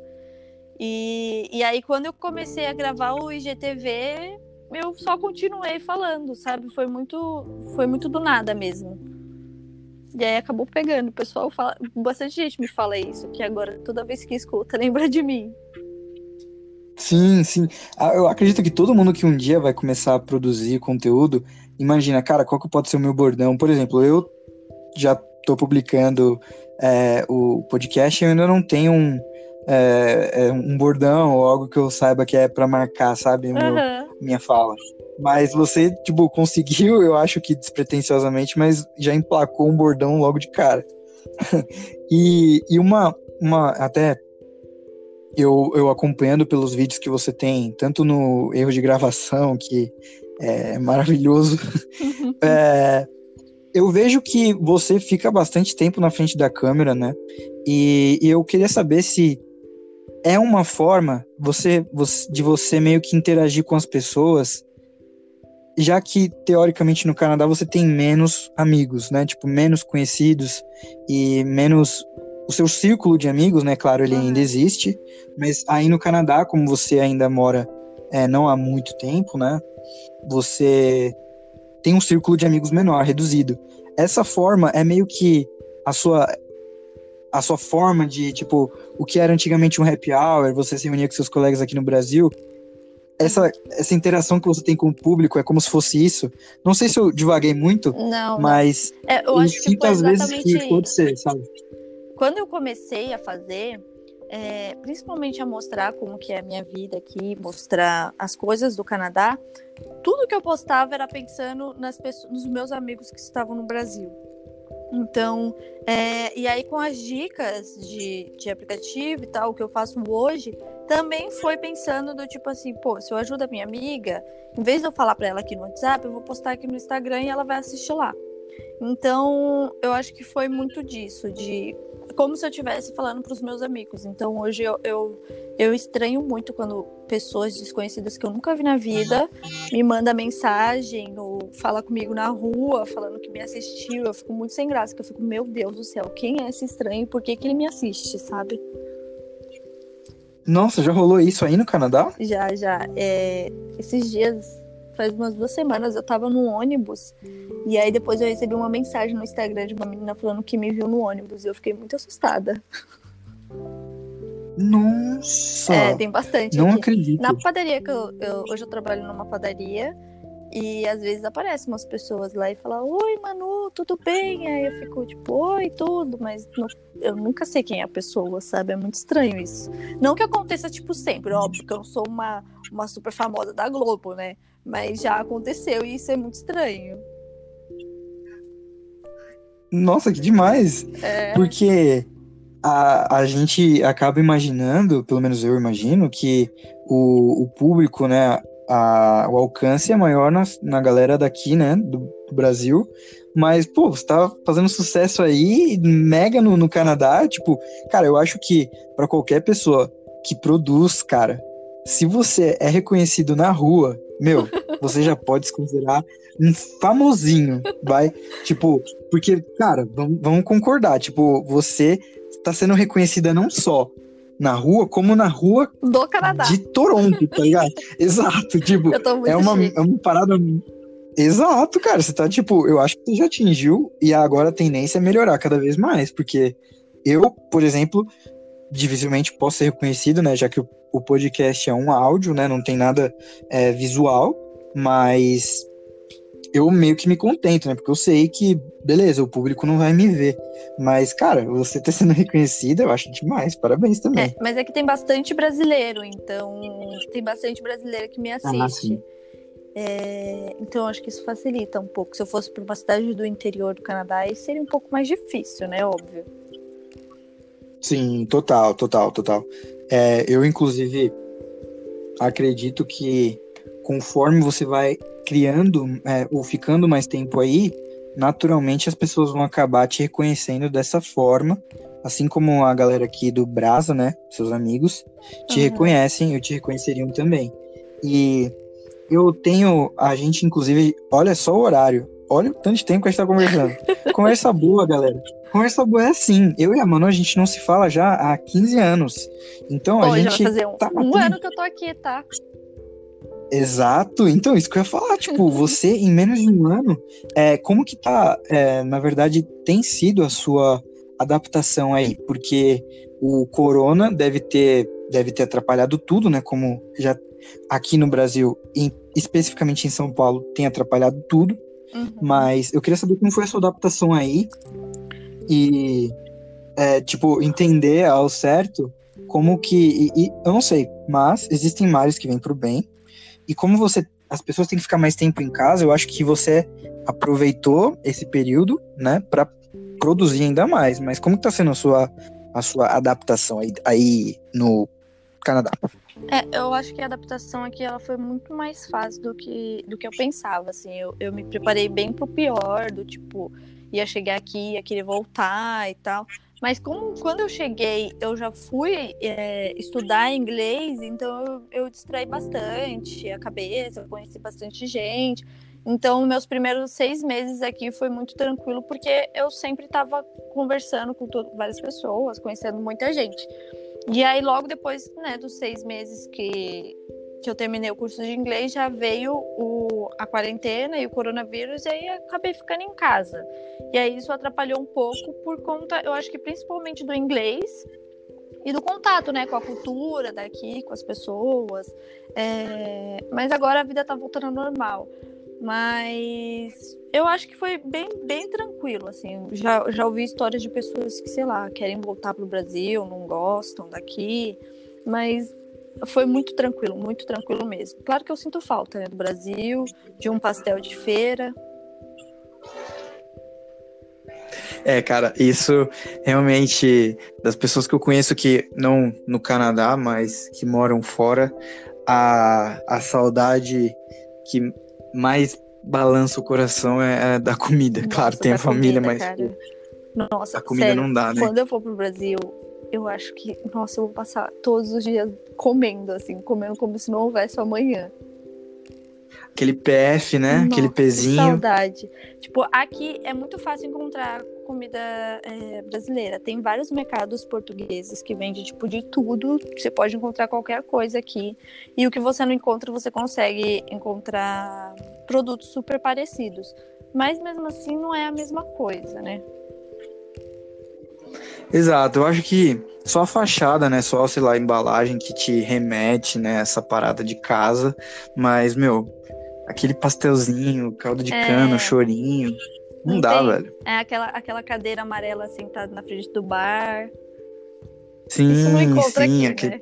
E, e aí quando eu comecei a gravar o IGTV, eu só continuei falando, sabe? Foi muito, foi muito do nada mesmo. E aí acabou pegando. O pessoal fala, bastante gente me fala isso, que agora toda vez que escuta lembra de mim. Sim, sim. Ah, eu acredito que todo mundo que um dia vai começar a produzir conteúdo, imagina, cara, qual que pode ser o meu bordão? Por exemplo, eu já estou publicando é, o podcast e eu ainda não tenho um, é, é, um bordão ou algo que eu saiba que é para marcar, sabe, meu, uhum. minha fala. Mas você, tipo, conseguiu, eu acho que despretensiosamente, mas já emplacou um bordão logo de cara. e, e uma, uma, até eu, eu acompanhando pelos vídeos que você tem, tanto no erro de gravação, que é maravilhoso, é, eu vejo que você fica bastante tempo na frente da câmera, né? E, e eu queria saber se é uma forma você, você, de você meio que interagir com as pessoas, já que teoricamente no Canadá você tem menos amigos, né? Tipo, menos conhecidos e menos o seu círculo de amigos, né? Claro, ele ainda existe, mas aí no Canadá, como você ainda mora é, não há muito tempo, né? Você tem um círculo de amigos menor, reduzido. Essa forma é meio que a sua a sua forma de, tipo, o que era antigamente um happy hour, você se reunia com seus colegas aqui no Brasil, essa, essa interação que você tem com o público é como se fosse isso. Não sei se eu divaguei muito, não, mas é, eu acho que foi vezes que pode ser, sabe? Quando eu comecei a fazer, é, principalmente a mostrar como que é a minha vida aqui, mostrar as coisas do Canadá, tudo que eu postava era pensando nas pessoas, nos meus amigos que estavam no Brasil. Então, é, e aí com as dicas de, de aplicativo e tal, que eu faço hoje, também foi pensando do tipo assim, pô, se eu ajudo a minha amiga, em vez de eu falar para ela aqui no WhatsApp, eu vou postar aqui no Instagram e ela vai assistir lá. Então, eu acho que foi muito disso, de como se eu estivesse falando para os meus amigos. Então hoje eu, eu, eu, estranho muito quando pessoas desconhecidas que eu nunca vi na vida me mandam mensagem ou fala comigo na rua, falando que me assistiu. Eu fico muito sem graça, que eu fico, meu Deus do céu, quem é esse estranho? Por que, que ele me assiste, sabe? Nossa, já rolou isso aí no Canadá? Já, já. É, esses dias faz umas duas semanas eu tava no ônibus e aí depois eu recebi uma mensagem no Instagram de uma menina falando que me viu no ônibus e eu fiquei muito assustada. Nossa! É, tem bastante. Não aqui. acredito. Na padaria que eu, eu, hoje eu trabalho numa padaria e às vezes aparecem umas pessoas lá e falam: Oi, Manu, tudo bem? Aí eu fico tipo: Oi, tudo, mas não, eu nunca sei quem é a pessoa, sabe? É muito estranho isso. Não que aconteça tipo sempre, óbvio que eu não sou uma, uma super famosa da Globo, né? Mas já aconteceu e isso é muito estranho. Nossa, que demais! É. Porque a, a gente acaba imaginando, pelo menos eu imagino, que o, o público, né, a, o alcance é maior na, na galera daqui, né, do, do Brasil. Mas, pô, você tá fazendo sucesso aí, mega no, no Canadá. Tipo, cara, eu acho que para qualquer pessoa que produz, cara, se você é reconhecido na rua meu, você já pode se considerar um famosinho, vai? Tipo, porque, cara, vamos, vamos concordar, tipo, você está sendo reconhecida não só na rua, como na rua do Canadá. de Toronto, tá ligado? Exato, tipo, é uma, é uma parada. Exato, cara. Você tá, tipo, eu acho que você já atingiu e agora a tendência é melhorar cada vez mais, porque eu, por exemplo, dificilmente posso ser reconhecido, né? Já que o, o podcast é um áudio, né? Não tem nada é, visual, mas eu meio que me contento, né? Porque eu sei que, beleza, o público não vai me ver. Mas, cara, você tá sendo reconhecida, eu acho demais. Parabéns também. É, mas é que tem bastante brasileiro, então tem bastante brasileiro que me ah, assiste. Ah, é, então acho que isso facilita um pouco. Se eu fosse para uma cidade do interior do Canadá, aí seria um pouco mais difícil, né? Óbvio. Sim, total, total, total. É, eu, inclusive, acredito que conforme você vai criando é, ou ficando mais tempo aí, naturalmente as pessoas vão acabar te reconhecendo dessa forma, assim como a galera aqui do Brasa, né, seus amigos, te uhum. reconhecem, eu te reconheceriam também. E eu tenho, a gente inclusive, olha só o horário, olha o tanto de tempo que a gente tá conversando. Conversa boa, galera. Conversa boa é assim. Eu e a Manu, a gente não se fala já há 15 anos. Então a gente. Vai fazer um, tá um ano que eu tô aqui, tá? Exato, então isso que eu ia falar, tipo, você em menos de um ano, é, como que tá, é, na verdade, tem sido a sua adaptação aí? Porque o corona deve ter, deve ter atrapalhado tudo, né? Como já aqui no Brasil, em, especificamente em São Paulo, tem atrapalhado tudo. Uhum. Mas eu queria saber como foi a sua adaptação aí e, é, tipo, entender ao certo como que. E, e, eu não sei, mas existem males que vêm pro bem e como você as pessoas têm que ficar mais tempo em casa, eu acho que você aproveitou esse período, né, para produzir ainda mais. Mas como está sendo a sua a sua adaptação aí, aí no Canadá? É, eu acho que a adaptação aqui ela foi muito mais fácil do que, do que eu pensava, assim, eu, eu me preparei bem pro pior, do tipo, ia chegar aqui, ia querer voltar e tal, mas como quando eu cheguei, eu já fui é, estudar inglês, então eu, eu distraí bastante a cabeça, conheci bastante gente. Então, meus primeiros seis meses aqui foi muito tranquilo, porque eu sempre estava conversando com todo, várias pessoas, conhecendo muita gente. E aí, logo depois né, dos seis meses que, que eu terminei o curso de inglês, já veio o, a quarentena e o coronavírus, e aí acabei ficando em casa. E aí isso atrapalhou um pouco por conta, eu acho que principalmente do inglês e do contato, né, com a cultura daqui, com as pessoas. É... Mas agora a vida tá voltando ao normal. Mas eu acho que foi bem, bem tranquilo, assim. Já, já ouvi histórias de pessoas que, sei lá, querem voltar pro Brasil, não gostam daqui. Mas foi muito tranquilo, muito tranquilo mesmo. Claro que eu sinto falta né, do Brasil, de um pastel de feira. É, cara, isso realmente, das pessoas que eu conheço que não no Canadá, mas que moram fora, a, a saudade que mais balança o coração é, é da comida. Nossa, claro, tem a família, comida, mas. Cara. Nossa, a comida sério, não dá, né? Quando eu for pro Brasil, eu acho que, nossa, eu vou passar todos os dias comendo, assim, comendo como se não houvesse amanhã. Aquele PF, né? Nossa, Aquele pezinho. saudade. Tipo, aqui é muito fácil encontrar comida é, brasileira. Tem vários mercados portugueses que vendem, tipo, de tudo. Você pode encontrar qualquer coisa aqui. E o que você não encontra, você consegue encontrar produtos super parecidos. Mas mesmo assim, não é a mesma coisa, né? Exato, eu acho que só a fachada, né? Só, sei lá, a embalagem que te remete, né? Essa parada de casa. Mas, meu, aquele pastelzinho, caldo de é... cana, chorinho. Não, não dá, tem... velho. É aquela, aquela cadeira amarela sentada na frente do bar. Sim, sim, aqui, aquele... né?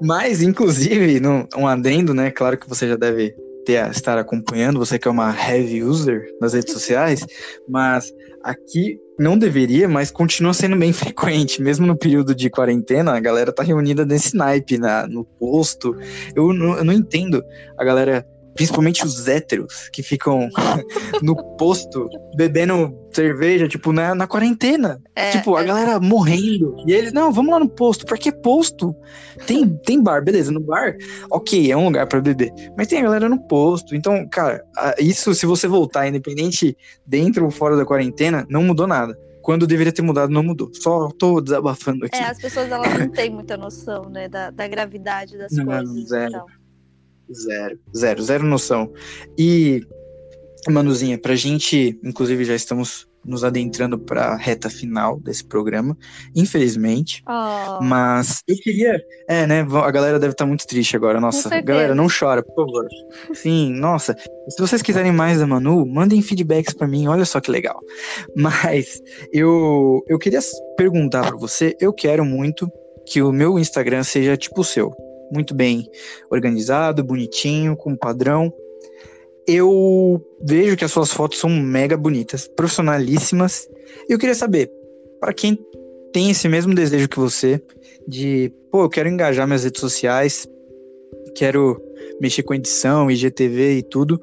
Mas, inclusive, no, um adendo, né? Claro que você já deve ter, estar acompanhando, você que é uma heavy user nas redes sociais, mas aqui não deveria, mas continua sendo bem frequente, mesmo no período de quarentena, a galera tá reunida nesse naipe na, no posto. Eu eu não entendo a galera principalmente os héteros, que ficam no posto bebendo cerveja, tipo, na, na quarentena. É, tipo, a é. galera morrendo. E eles, não, vamos lá no posto. Por que posto? Tem, tem bar, beleza, no bar, ok, é um lugar pra beber. Mas tem a galera no posto. Então, cara, isso, se você voltar, independente dentro ou fora da quarentena, não mudou nada. Quando deveria ter mudado, não mudou. Só tô desabafando aqui. É, as pessoas elas não têm muita noção, né, da, da gravidade das Não, coisas. então. zero. e tal. Zero, zero, zero noção. E, Manuzinha, pra gente, inclusive já estamos nos adentrando pra reta final desse programa, infelizmente. Oh, Mas eu queria. É, né? A galera deve estar muito triste agora. Nossa, galera, não chora, por favor. Sim, nossa. Se vocês quiserem mais da Manu, mandem feedbacks pra mim, olha só que legal. Mas eu, eu queria perguntar pra você: eu quero muito que o meu Instagram seja tipo o seu. Muito bem organizado, bonitinho, com padrão. Eu vejo que as suas fotos são mega bonitas, profissionalíssimas. E eu queria saber, para quem tem esse mesmo desejo que você, de, pô, eu quero engajar minhas redes sociais, quero mexer com edição, IGTV e tudo,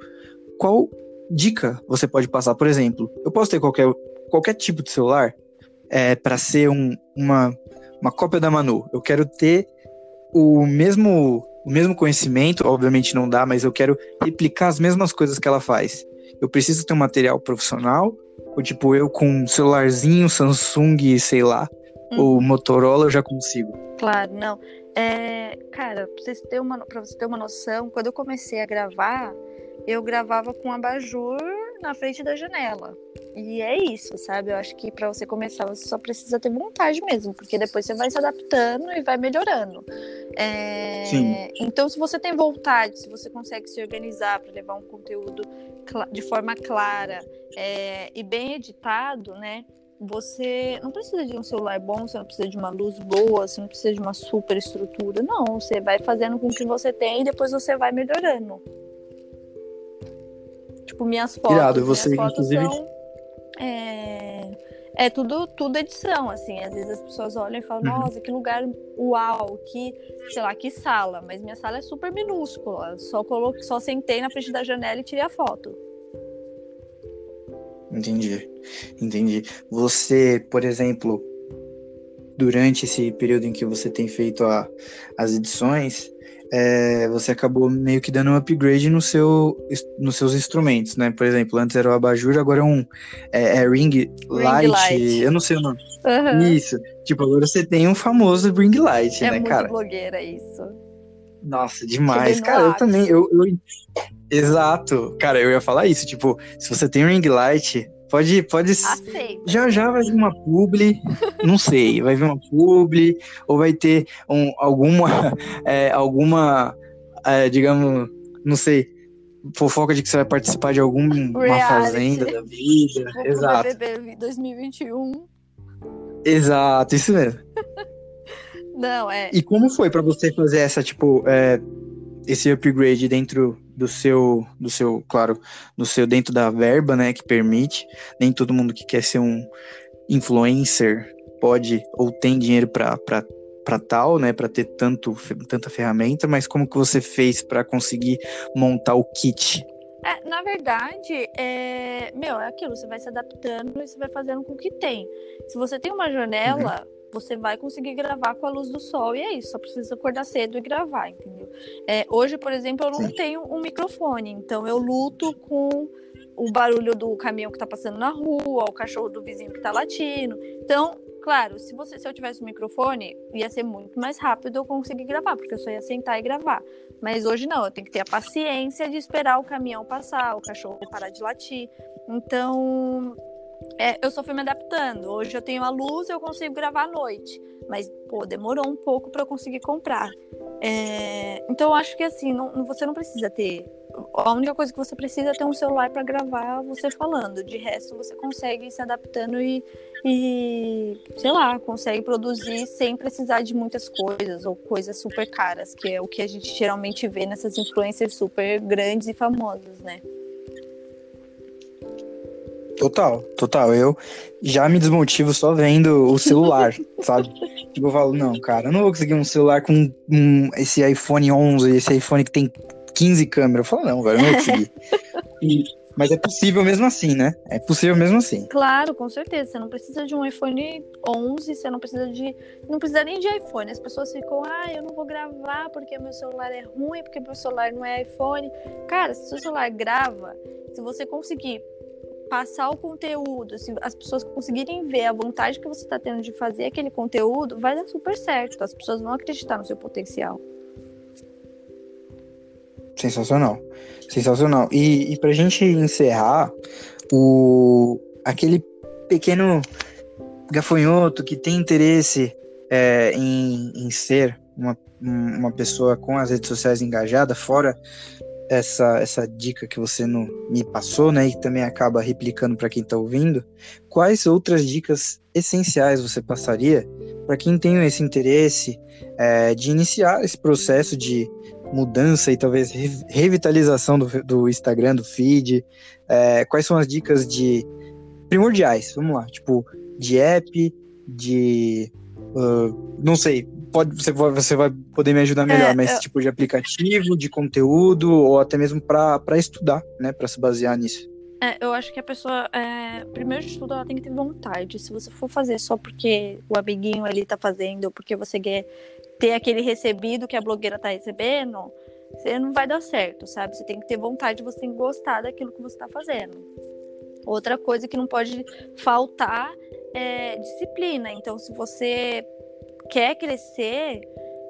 qual dica você pode passar? Por exemplo, eu posso ter qualquer, qualquer tipo de celular é, para ser um, uma, uma cópia da Manu. Eu quero ter o mesmo, o mesmo conhecimento, obviamente não dá, mas eu quero replicar as mesmas coisas que ela faz. Eu preciso ter um material profissional, ou tipo, eu com um celularzinho, Samsung, sei lá, ou Motorola, eu já consigo. Claro, não. É, cara, pra, vocês terem uma, pra você ter uma noção, quando eu comecei a gravar, eu gravava com abajur na frente da janela. E é isso, sabe? Eu acho que pra você começar, você só precisa ter vontade mesmo, porque depois você vai se adaptando e vai melhorando. É, Sim. Então, se você tem vontade, se você consegue se organizar para levar um conteúdo de forma clara é, e bem editado, né? Você não precisa de um celular bom, você não precisa de uma luz boa, você não precisa de uma super estrutura. Não, você vai fazendo com o que você tem e depois você vai melhorando. Tipo, minhas fotos. Irado, minhas você, fotos inclusive- são. É, é tudo, tudo edição, assim. Às vezes as pessoas olham e falam, Uhum. nossa, que lugar uau, que, sei lá, que sala. Mas minha sala é super minúscula. Só, coloquei, só sentei na frente da janela e tirei a foto. Entendi, entendi. Você, por exemplo, durante esse período em que você tem feito a- as edições, é, você acabou meio que dando um upgrade no seu, nos seus instrumentos, né? Por exemplo, antes era o abajur, agora é um é, é ring, light, light. eu não sei o nome. Aham. Isso. Tipo, agora você tem um famoso ring light, É né, muito cara? blogueira isso. Nossa, demais. Cara, eu também. Eu, eu- Exato. Cara, eu ia falar isso. Tipo, se você tem um ring light, pode. pode... Aceita. Já já vai vir uma publi, não sei, vai vir uma publi, ou vai ter um, alguma, é, alguma, é, digamos, não sei, fofoca de que você vai participar de alguma Reality. fazenda da vida. Pro Exato, BBB 2021. exato, isso mesmo. Não, é. E como foi pra você fazer essa, tipo, é, esse upgrade dentro do seu, do seu, claro, do seu, dentro da verba, né, que permite, nem todo mundo que quer ser um influencer pode ou tem dinheiro pra, pra tal, né, pra ter tanto, tanta ferramenta, mas como que você fez pra conseguir montar o kit? É, na verdade, é... meu, é aquilo, você vai se adaptando e você vai fazendo com o que tem. Se você tem uma janela, você vai conseguir gravar com a luz do sol e é isso, só precisa acordar cedo e gravar, entendeu? É, hoje, por exemplo, eu não Sim. tenho um microfone, então eu luto com o barulho do caminhão que tá passando na rua, o cachorro do vizinho que tá latindo. Então, claro, se você se eu tivesse um microfone, ia ser muito mais rápido eu conseguir gravar, porque eu só ia sentar e gravar. Mas hoje não, eu tenho que ter a paciência de esperar o caminhão passar, o cachorro parar de latir. Então, é, eu só fui me adaptando. Hoje eu tenho a luz, eu consigo gravar à noite. Mas, pô, demorou um pouco para eu conseguir comprar. É, então, eu acho que assim, não- você não precisa ter. A única coisa que você precisa é ter um celular para gravar você falando. De resto, você consegue ir se adaptando e, e, sei lá, consegue produzir sem precisar de muitas coisas ou coisas super caras, que é o que a gente geralmente vê nessas influencers super grandes e famosas, né? Total, total. Eu já me desmotivo só vendo o celular, sabe? Tipo, eu falo, não, cara, eu não vou conseguir um celular com um, esse iPhone 11, esse iPhone que tem 15 câmeras. Eu falo, não, velho, eu não vou conseguir. E, mas é possível mesmo assim, né? É possível mesmo assim. Claro, com certeza. Você não precisa de um iPhone 11, você não precisa de. Não precisa nem de iPhone. As pessoas ficam, ah, eu não vou gravar porque meu celular é ruim, porque meu celular não é iPhone. Cara, se seu celular grava, se você conseguir passar o conteúdo, se as pessoas conseguirem ver a vontade que você está tendo de fazer aquele conteúdo, vai dar super certo. As pessoas vão acreditar no seu potencial. Sensacional. Sensacional. E, e pra gente encerrar, o, aquele pequeno gafanhoto que tem interesse é, em, em ser uma, uma pessoa com as redes sociais engajada, fora essa, essa dica que você no, me passou, né, e também acaba replicando para quem está ouvindo, quais outras dicas essenciais você passaria para quem tem esse interesse é, de iniciar esse processo de mudança e talvez revitalização do, do Instagram, do feed? É, quais são as dicas de primordiais? Vamos lá, tipo, de app, de. Uh, não sei, pode, você, você vai poder me ajudar melhor, é, mas eu... tipo de aplicativo, de conteúdo, ou até mesmo para estudar, né? Para se basear nisso. É, eu acho que a pessoa, é, primeiro de tudo, ela tem que ter vontade. Se você for fazer só porque o amiguinho ali tá fazendo, ou porque você quer ter aquele recebido que a blogueira tá recebendo, você não vai dar certo, sabe? Você tem que ter vontade, você tem que gostar daquilo que você está fazendo. Outra coisa que não pode faltar é disciplina. Então, se você quer crescer,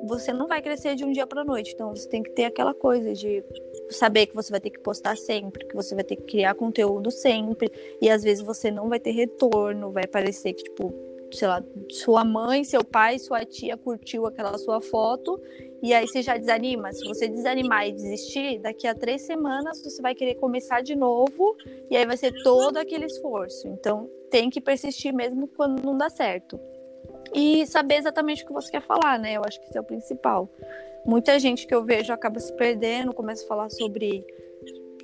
você não vai crescer de um dia para noite. Então, você tem que ter aquela coisa de saber que você vai ter que postar sempre, que você vai ter que criar conteúdo sempre, e às vezes você não vai ter retorno, vai parecer que tipo sei lá, sua mãe, seu pai, sua tia curtiu aquela sua foto e aí você já desanima. Se você desanimar e desistir, daqui a três semanas você vai querer começar de novo e aí vai ser todo aquele esforço. Então tem que persistir mesmo quando não dá certo. E saber exatamente o que você quer falar, né? Eu acho que isso é o principal. Muita gente que eu vejo acaba se perdendo, começa a falar sobre,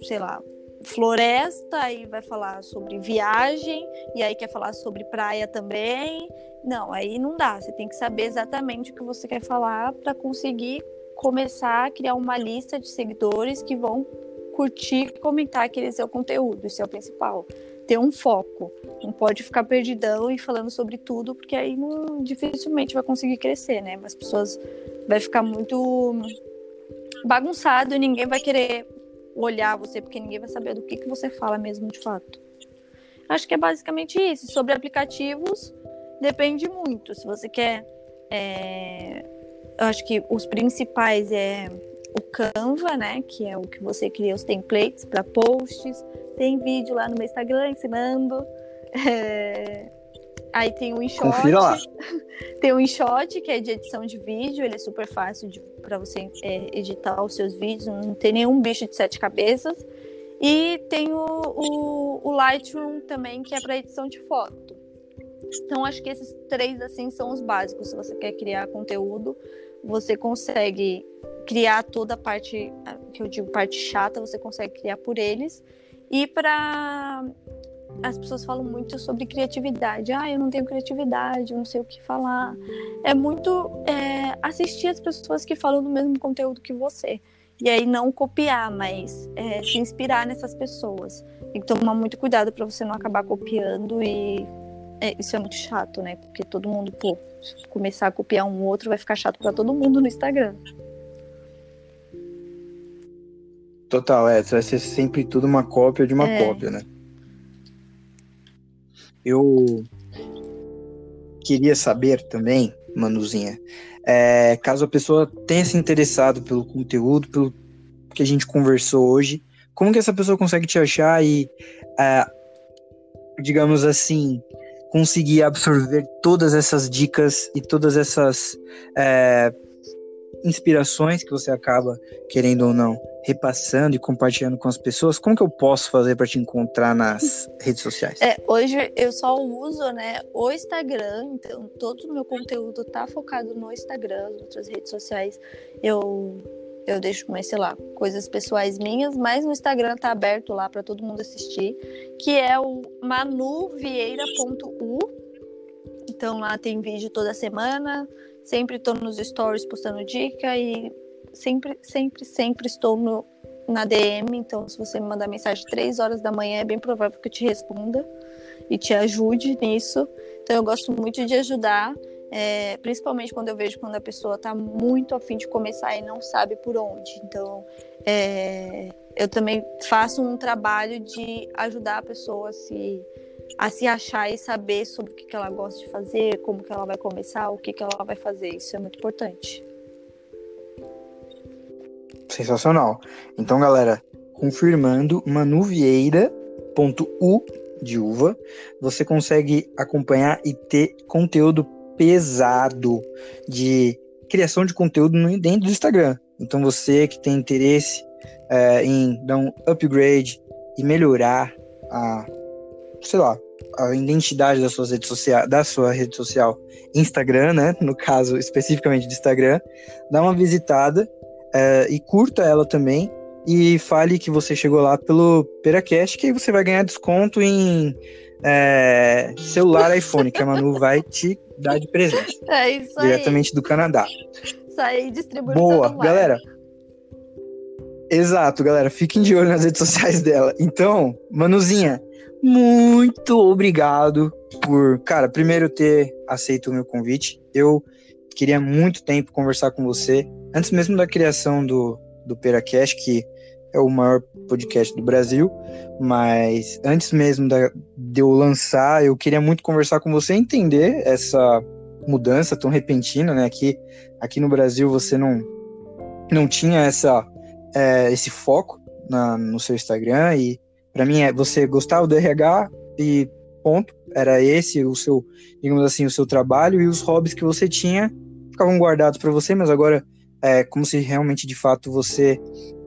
sei lá, floresta e vai falar sobre viagem e aí quer falar sobre praia também. Não, aí não dá. Você tem que saber exatamente o que você quer falar para conseguir começar a criar uma lista de seguidores que vão curtir e comentar aquele seu conteúdo. Isso é o principal. Ter um foco. Não pode ficar perdidão e falando sobre tudo, porque aí não, dificilmente vai conseguir crescer, né? As pessoas vai ficar muito bagunçado e ninguém vai querer olhar você, porque ninguém vai saber do que, que você fala mesmo de fato. Acho que é basicamente isso. Sobre aplicativos, depende muito. Se você quer. É... Eu acho que os principais é o Canva, né? Que é o que você cria os templates para posts. Tem vídeo lá no meu Instagram ensinando. É... Aí tem o InShot. Confira lá. tem o InShot, que é de edição de vídeo. Ele é super fácil para você é, editar os seus vídeos. Não tem nenhum bicho de sete cabeças. E tem o, o, o Lightroom também, que é para edição de foto. Então, acho que esses três, assim, são os básicos. Se você quer criar conteúdo, você consegue criar toda a parte, que eu digo parte chata, você consegue criar por eles. E para as pessoas falam muito sobre criatividade. Ah, eu não tenho criatividade, eu não sei o que falar. É muito é, assistir as pessoas que falam do mesmo conteúdo que você. E aí não copiar, mas é, se inspirar nessas pessoas. Tem que tomar muito cuidado para você não acabar copiando e é, isso é muito chato, né? Porque todo mundo, pô, se começar a copiar um outro, vai ficar chato para todo mundo no Instagram. Total, é. Vai ser sempre tudo uma cópia de uma é. cópia, né? Eu queria saber também, Manuzinha, é, caso a pessoa tenha se interessado pelo conteúdo, pelo que a gente conversou hoje, como que essa pessoa consegue te achar e, é, digamos assim, conseguir absorver todas essas dicas e todas essas é, inspirações que você acaba, querendo ou não, repassando e compartilhando com as pessoas, como que eu posso fazer para te encontrar nas redes sociais? É, hoje eu só uso, né, o Instagram, então todo o meu conteúdo tá focado no Instagram, as outras redes sociais eu eu deixo mais, sei lá, coisas pessoais minhas, mas no Instagram tá aberto lá para todo mundo assistir, que é o manuvieira.u. Então lá tem vídeo toda semana, Sempre estou nos stories postando dica e sempre, sempre, sempre estou no na DM, então se você me mandar mensagem três horas da manhã, é bem provável que eu te responda e te ajude nisso. Então eu gosto muito de ajudar, é, principalmente quando eu vejo quando a pessoa está muito afim de começar e não sabe por onde. Então é, eu também faço um trabalho de ajudar a pessoa a se, a se achar e saber sobre o que, ela gosta de fazer, como que ela vai começar, o que, que ela vai fazer. Isso é muito importante. Sensacional. Então, galera, confirmando, manuvieira.u de uva, você consegue acompanhar e ter conteúdo pesado de criação de conteúdo dentro do Instagram. Então, você que tem interesse é, em dar um upgrade e melhorar a, sei lá, a identidade das suas redes sociais, da sua rede social Instagram, né? No caso especificamente do Instagram, dá uma visitada é, e curta ela também e fale que você chegou lá pelo Peracast, que aí você vai ganhar desconto em é, celular iPhone, que a Manu vai te dar de presente. É isso aí. Diretamente do Canadá. Isso aí, distribui Boa, galera. Exato, galera. Fiquem de olho nas redes sociais dela. Então, Manuzinha, muito obrigado por, cara, primeiro ter aceito o meu convite. Eu queria muito tempo conversar com você, antes mesmo da criação do, do Peracast, que é o maior podcast do Brasil, mas antes mesmo da, de eu lançar, eu queria muito conversar com você, entender essa mudança tão repentina, né? Aqui, aqui no Brasil você não, não tinha essa, é, esse foco na, no seu Instagram e para mim é você gostava do RH e ponto, era esse o seu, digamos assim, o seu trabalho e os hobbies que você tinha ficavam guardados para você, mas agora é como se realmente de fato você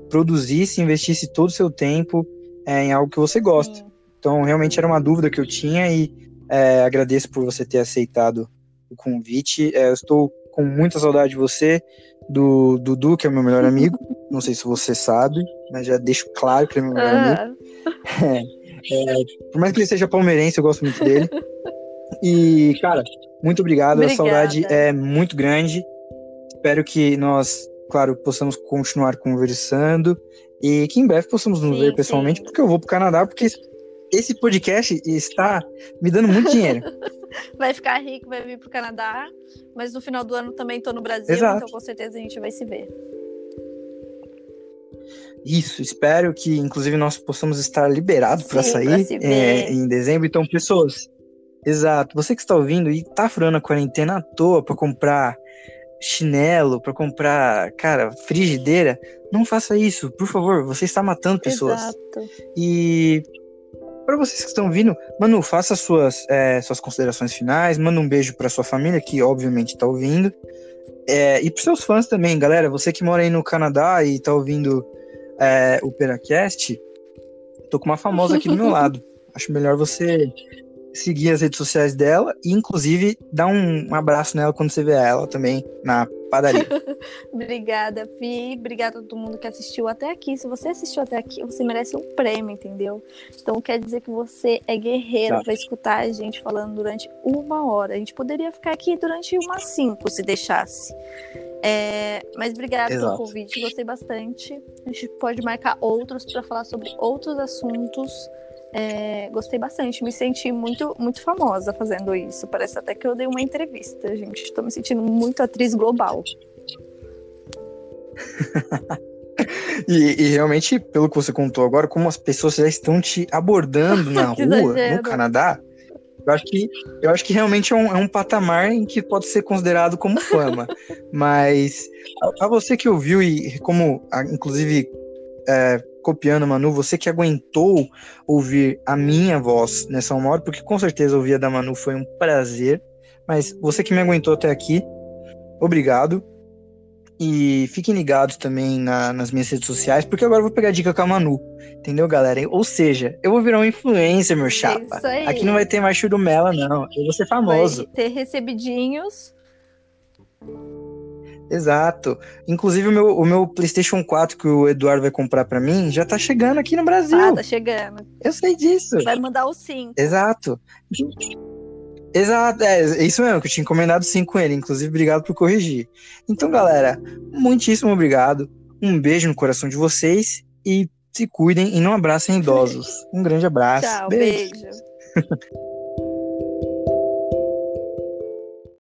produzisse, investisse todo o seu tempo é, em algo que você gosta. Sim. Então, realmente era uma dúvida que eu tinha e é, agradeço por você ter aceitado o convite. É, eu estou com muita saudade de você, do Dudu, que é meu melhor amigo. Não sei se você sabe, mas já deixo claro que ele é meu melhor ah. amigo. É, é, por mais que ele seja palmeirense, eu gosto muito dele. E, cara, muito obrigado. Obrigada. A saudade é muito grande. Espero que nós claro, possamos continuar conversando e que em breve possamos nos sim, ver pessoalmente, sim. porque eu vou pro Canadá, porque esse podcast está me dando muito dinheiro. vai ficar rico, vai vir pro Canadá, mas no final do ano também tô no Brasil, Exato. então com certeza a gente vai se ver. Isso, espero que inclusive nós possamos estar liberados para sair é, em dezembro. Então, pessoas, exato, você que está ouvindo e está furando a quarentena à toa para comprar chinelo, para comprar, cara, frigideira, não faça isso, por favor, você está matando pessoas. Exato. E para vocês que estão vindo, Manu, faça suas, é, suas considerações finais, manda um beijo para sua família, que obviamente está ouvindo. É, e para seus fãs também, galera, você que mora aí no Canadá e está ouvindo é, o Peracast, tô com uma famosa aqui do meu lado. Acho melhor você seguir as redes sociais dela e, inclusive, dar um abraço nela quando você vê ela também na padaria. Obrigada, Fi. Obrigada a todo mundo que assistiu até aqui. Se você assistiu até aqui, você merece um prêmio, entendeu? Então quer dizer que você é guerreiro tá. para escutar a gente falando durante uma hora. A gente poderia ficar aqui durante umas cinco, se deixasse. É, mas obrigada pelo convite, gostei bastante. A gente pode marcar outros para falar sobre outros assuntos. É, gostei bastante, me senti muito, muito famosa fazendo isso. Parece até que eu dei uma entrevista, gente. Estou me sentindo muito atriz global. e, e, realmente, pelo que você contou agora, como as pessoas já estão te abordando na rua, no Canadá, eu acho que, eu acho que realmente é um, é um patamar em que pode ser considerado como fama. Mas a, a, você que ouviu e como, a, inclusive, é, copiando, Manu, você que aguentou ouvir a minha voz nessa uma hora, porque com certeza ouvir a da Manu foi um prazer. Mas você que me aguentou até aqui, obrigado. E fiquem ligados também na, nas minhas redes sociais, porque agora eu vou pegar dica com a Manu. Entendeu, galera? Ou seja, eu vou virar um influencer, meu chapa. Aqui não vai ter mais churumela, não. Eu vou ser famoso. Vai ter recebidinhos. Exato. Inclusive, o meu, o meu PlayStation 4 que o Eduardo vai comprar para mim já tá chegando aqui no Brasil. Ah, tá chegando. Eu sei disso. Vai mandar o 5. Exato. Exato, é, isso mesmo, que eu tinha encomendado 5 com ele. Inclusive, obrigado por corrigir. Então, galera, muitíssimo obrigado. Um beijo no coração de vocês e se cuidem e não abracem idosos. Um grande abraço. Tchau, beijo. beijo.